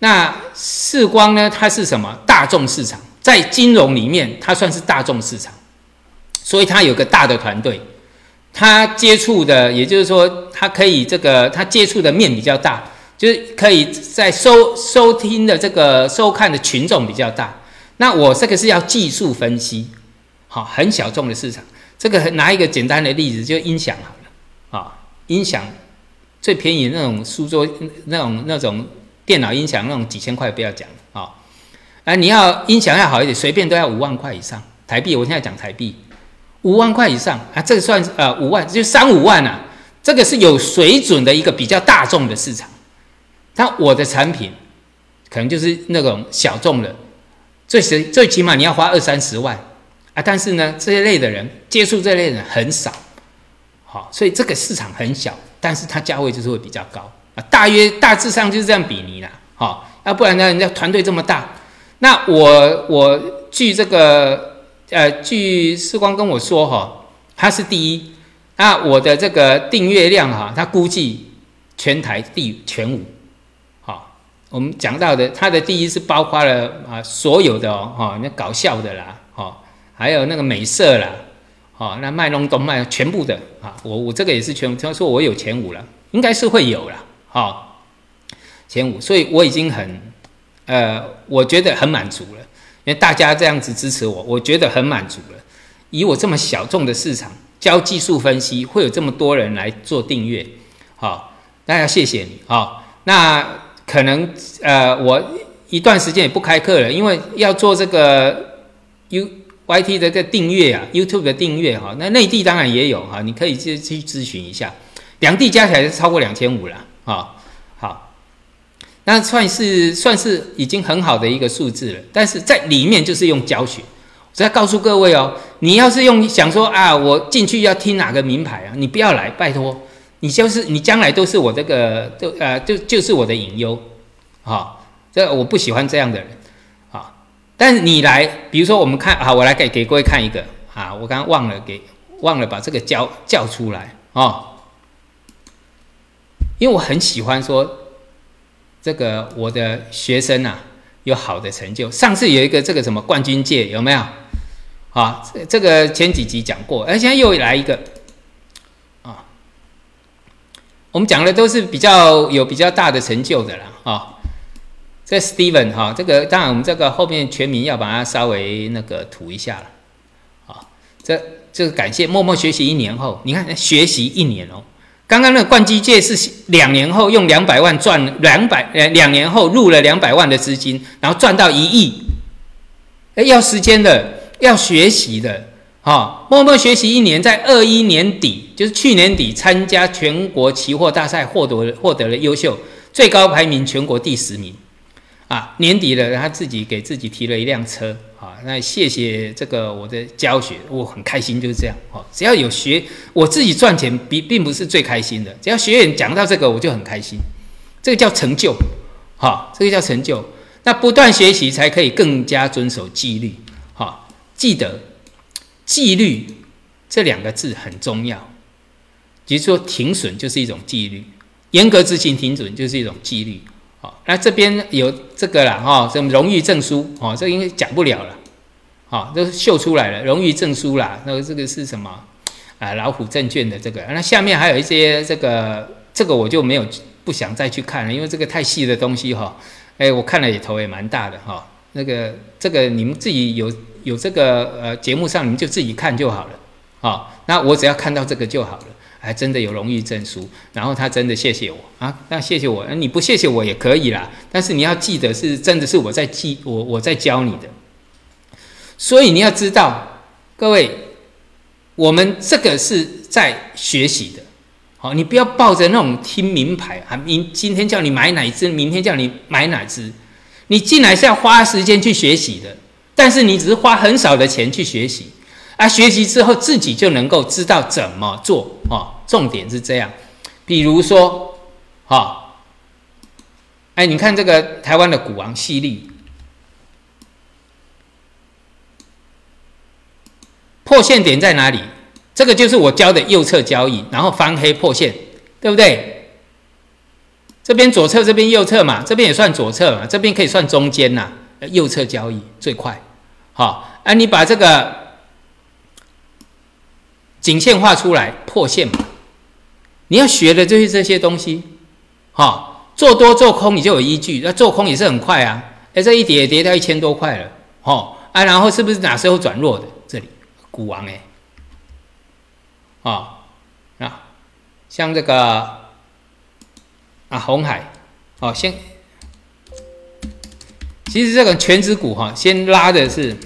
那世光呢？它是什么？大众市场，在金融里面，它算是大众市场，所以它有个大的团队，它接触的，也就是说，它可以这个，它接触的面比较大，就是可以在收收听的这个收看的群众比较大。那我这个是要技术分析，好，很小众的市场。这个拿一个简单的例子，就音响好了，啊，音响最便宜那种书桌那种那种。电脑音响那种几千块不要讲啊，啊，你要音响要好一点，随便都要五万块以上台币。我现在讲台币，五万块以上啊，这个算呃五万就三五万啊，这个是有水准的一个比较大众的市场。但我的产品可能就是那种小众的，最最最起码你要花二三十万啊，但是呢，这一类的人接触这类人很少，好，所以这个市场很小，但是它价位就是会比较高。大约大致上就是这样比拟啦，好，要不然呢，人家团队这么大，那我我据这个呃，据世光跟我说哈，他是第一，那我的这个订阅量哈，他估计全台第全五，好，我们讲到的他的第一是包括了啊所有的哦，哈，那搞笑的啦，哈，还有那个美色啦，好，那卖弄动卖全部的啊，我我这个也是全，他说我有前五了，应该是会有了。好，前五，所以我已经很，呃，我觉得很满足了，因为大家这样子支持我，我觉得很满足了。以我这么小众的市场教技术分析，会有这么多人来做订阅，好，大家谢谢你，好，那可能呃，我一段时间也不开课了，因为要做这个 U Y T 的个订阅啊，YouTube 的订阅哈，那内地当然也有哈，你可以去去咨询一下，两地加起来是超过两千五了。啊，好，那算是算是已经很好的一个数字了。但是在里面就是用教学，我要告诉各位哦，你要是用想说啊，我进去要听哪个名牌啊，你不要来，拜托，你就是你将来都是我这个，就呃，就就是我的隐忧，啊，这我不喜欢这样的人，啊，但你来，比如说我们看啊，我来给给各位看一个啊，我刚刚忘了给忘了把这个叫叫出来啊。因为我很喜欢说，这个我的学生呐有好的成就。上次有一个这个什么冠军界有没有？啊，这这个前几集讲过，而现在又来一个啊。我们讲的都是比较有比较大的成就的了啊。这 Steven 哈，这个当然我们这个后面全名要把它稍微那个涂一下了啊。这这个感谢默默学习一年后，你看学习一年哦。刚刚那个冠基界是两年后用两百万赚两百呃两年后入了两百万的资金，然后赚到一亿，哎要时间的，要学习的，哈，默默学习一年，在二一年底就是去年底参加全国期货大赛，获得获得了优秀，最高排名全国第十名，啊年底了他自己给自己提了一辆车。啊，那谢谢这个我的教学，我很开心，就是这样。哦，只要有学，我自己赚钱比并不是最开心的，只要学员讲到这个，我就很开心。这个叫成就，哈，这个叫成就。那不断学习才可以更加遵守纪律，哈，记得纪律这两个字很重要。比如说停损就是一种纪律，严格执行停损就是一种纪律。那这边有这个了哈，什么荣誉证书哦，这应该讲不了了，好，都秀出来了，荣誉证书啦，那个这个是什么啊？老虎证券的这个，那下面还有一些这个，这个我就没有不想再去看了，因为这个太细的东西哈，哎，我看了也头也蛮大的哈，那个这个你们自己有有这个呃节目上你们就自己看就好了，好，那我只要看到这个就好了。还真的有荣誉证书，然后他真的谢谢我。啊，那谢谢我，你不谢谢我也可以啦，但是你要记得是真的是我在记我我在教你的，所以你要知道，各位，我们这个是在学习的，好，你不要抱着那种听名牌啊，明今天叫你买哪只，明天叫你买哪只，你进来是要花时间去学习的，但是你只是花很少的钱去学习。啊，学习之后自己就能够知道怎么做哦。重点是这样，比如说，哈，哎，你看这个台湾的股王犀利，破线点在哪里？这个就是我教的右侧交易，然后翻黑破线，对不对？这边左侧，这边右侧嘛，这边也算左侧嘛，这边可以算中间呐。右侧交易最快，好，啊，你把这个颈线画出来，破线嘛。你要学的就是这些东西，哈，做多做空你就有依据，那做空也是很快啊，哎，这一跌跌到一千多块了，哈，啊，然后是不是哪时候转弱的？这里股王哎。啊，啊，像这个啊，红海，哦，先，其实这个全指股哈，先拉的是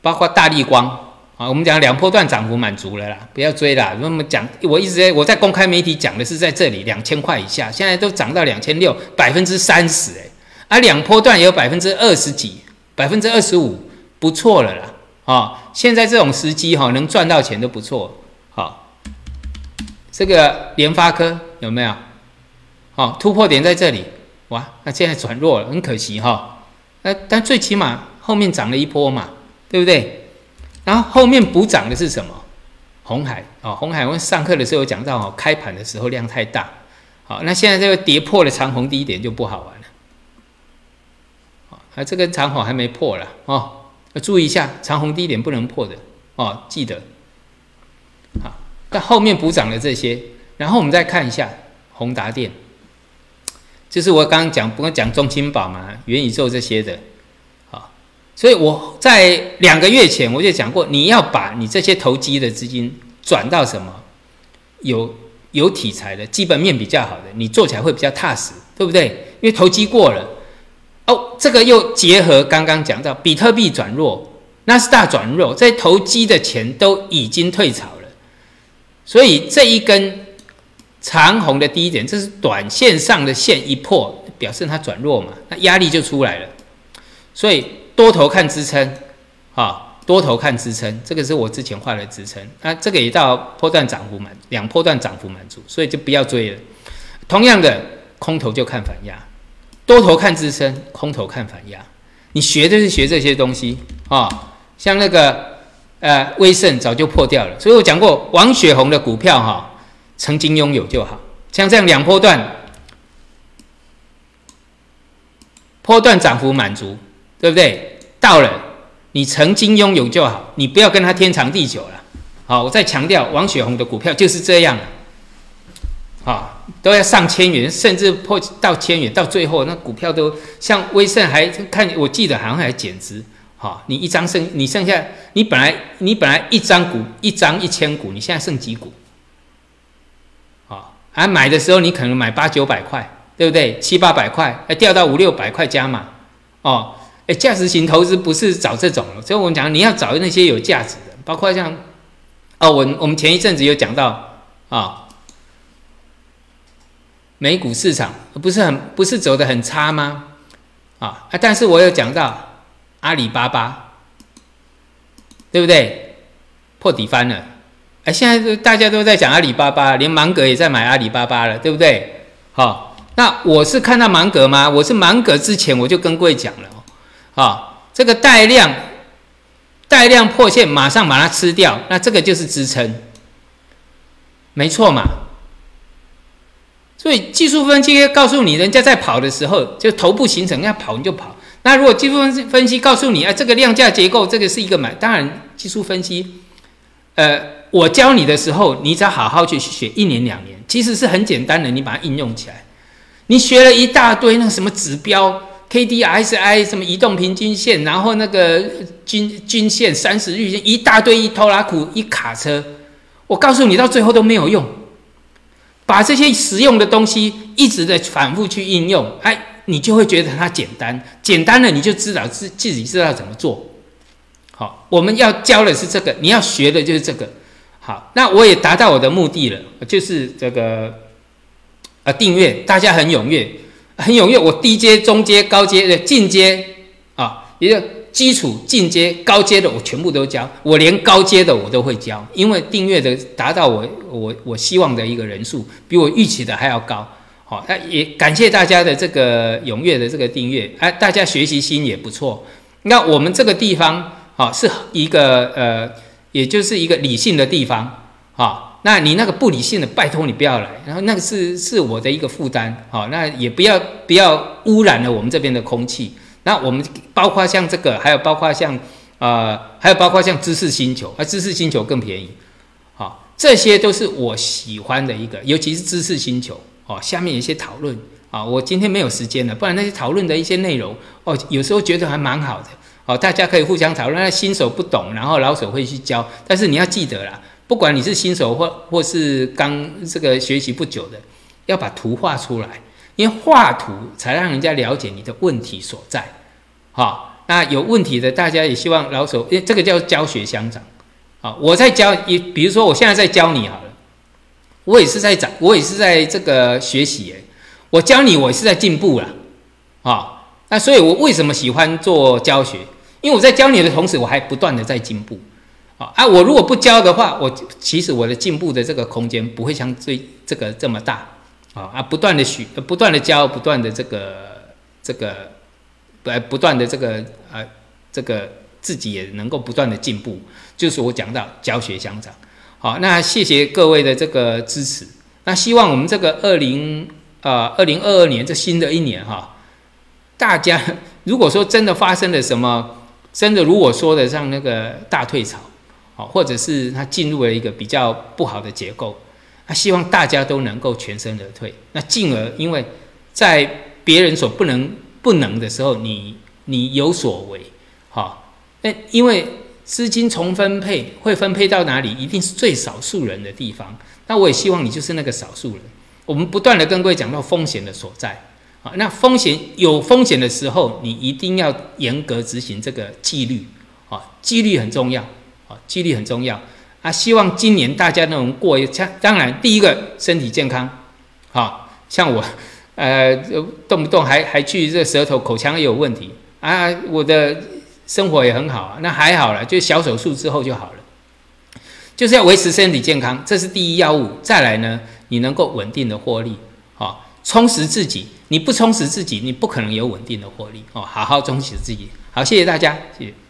包括大力光啊，我们讲两波段涨幅满足了啦，不要追啦。那么讲，我一直在我在公开媒体讲的是在这里两千块以下，现在都涨到两千六，百分之三十哎，啊，两波段也有百分之二十几，百分之二十五，不错了啦。啊，现在这种时机哈，能赚到钱都不错。好，这个联发科有没有？好，突破点在这里，哇，那现在转弱了，很可惜哈。那但最起码后面涨了一波嘛，对不对？然后后面补涨的是什么？红海哦，红海我上课的时候有讲到哦，开盘的时候量太大。好，那现在这个跌破了长虹低点就不好玩了。啊，这根长虹还没破了哦。要注意一下，长虹低点不能破的哦，记得。好，那后面补涨的这些，然后我们再看一下宏达电，就是我刚刚讲，不刚讲中青宝嘛，元宇宙这些的。所以我在两个月前我就讲过，你要把你这些投机的资金转到什么有有题材的、基本面比较好的，你做起来会比较踏实，对不对？因为投机过了。哦，这个又结合刚刚讲到比特币转弱，纳斯达转弱，在投机的钱都已经退潮了，所以这一根长红的低点，这是短线上的线一破，表示它转弱嘛，那压力就出来了。所以多头看支撑，啊，多头看支撑，这个是我之前画的支撑，那这个也到波段涨幅满，两波段涨幅满足，所以就不要追了。同样的，空头就看反压。多头看支撑，空头看反压。你学的是学这些东西啊，像那个呃威盛早就破掉了，所以我讲过王雪红的股票哈，曾经拥有就好。像这样两波段，波段涨幅满足，对不对？到了你曾经拥有就好，你不要跟他天长地久了。好，我再强调，王雪红的股票就是这样。啊，都要上千元，甚至破到千元，到最后那股票都像威盛还看，我记得好像还减值。好，你一张剩，你剩下你本来你本来一张股一张一千股，你现在剩几股？啊，还买的时候你可能买八九百块，对不对？七八百块，还掉到五六百块加码。哦，价值型投资不是找这种，所以我们讲你要找那些有价值的，包括像哦，我我们前一阵子有讲到啊。美股市场不是很不是走的很差吗？啊！但是我有讲到阿里巴巴，对不对？破底翻了，哎，现在大家都在讲阿里巴巴，连芒格也在买阿里巴巴了，对不对？好，那我是看到芒格吗？我是芒格之前我就跟各位讲了，啊，这个带量带量破线，马上把它吃掉，那这个就是支撑，没错嘛。所以技术分析告诉你，人家在跑的时候，就头部形成，要跑你就跑。那如果技术分析分析告诉你，啊，这个量价结构，这个是一个买。当然，技术分析，呃，我教你的时候，你只要好好去学一年两年，其实是很简单的，你把它应用起来。你学了一大堆那什么指标，K D S I 什么移动平均线，然后那个均均线、三十日线，一大堆一拖拉苦一卡车，我告诉你，到最后都没有用。把这些实用的东西一直的反复去应用，哎，你就会觉得它简单，简单了你就知道自自己知道怎么做。好，我们要教的是这个，你要学的就是这个。好，那我也达到我的目的了，就是这个啊，订阅大家很踊跃，很踊跃。我低阶、中阶、高阶的进阶啊，也就。基础、进阶、高阶的我全部都教，我连高阶的我都会教，因为订阅的达到我我我希望的一个人数，比我预期的还要高。好，那也感谢大家的这个踊跃的这个订阅，哎，大家学习心也不错。那我们这个地方，啊，好，是一个呃，也就是一个理性的地方，啊，那你那个不理性的，拜托你不要来，然后那个是是我的一个负担，好，那也不要不要污染了我们这边的空气。那我们包括像这个，还有包括像呃，还有包括像知识星球，啊，知识星球更便宜，好，这些都是我喜欢的一个，尤其是知识星球，哦，下面有一些讨论，啊，我今天没有时间了，不然那些讨论的一些内容，哦，有时候觉得还蛮好的，哦，大家可以互相讨论，那新手不懂，然后老手会去教，但是你要记得啦，不管你是新手或或是刚这个学习不久的，要把图画出来。因为画图才让人家了解你的问题所在，好，那有问题的大家也希望老手，因为这个叫教学相长，啊，我在教，也比如说我现在在教你好了，我也是在长，我也是在这个学习，诶，我教你，我也是在进步了，啊，那所以我为什么喜欢做教学？因为我在教你的同时，我还不断的在进步，啊，我如果不教的话，我其实我的进步的这个空间不会像这这个这么大。啊啊！不断的学，不断的教，不断的这个这个，不不断的这个啊，这个自己也能够不断的进步，就是我讲到教学相长。好，那谢谢各位的这个支持。那希望我们这个二零啊二零二二年这新的一年哈，大家 如果说真的发生了什么，真的如我说的像那个大退潮，啊，或者是它进入了一个比较不好的结构。他希望大家都能够全身而退，那进而因为在别人所不能不能的时候，你你有所为，好，那因为资金重分配会分配到哪里，一定是最少数人的地方。那我也希望你就是那个少数人。我们不断的跟各位讲到风险的所在，啊，那风险有风险的时候，你一定要严格执行这个纪律，啊，纪律很重要，纪律很重要。啊，希望今年大家能过一像当然第一个身体健康，好，像我，呃，动不动还还去这舌头口腔也有问题啊，我的生活也很好啊，那还好了，就小手术之后就好了，就是要维持身体健康，这是第一要务。再来呢，你能够稳定的获利，好，充实自己，你不充实自己，你不可能有稳定的获利哦，好好充实自己。好，谢谢大家，谢谢。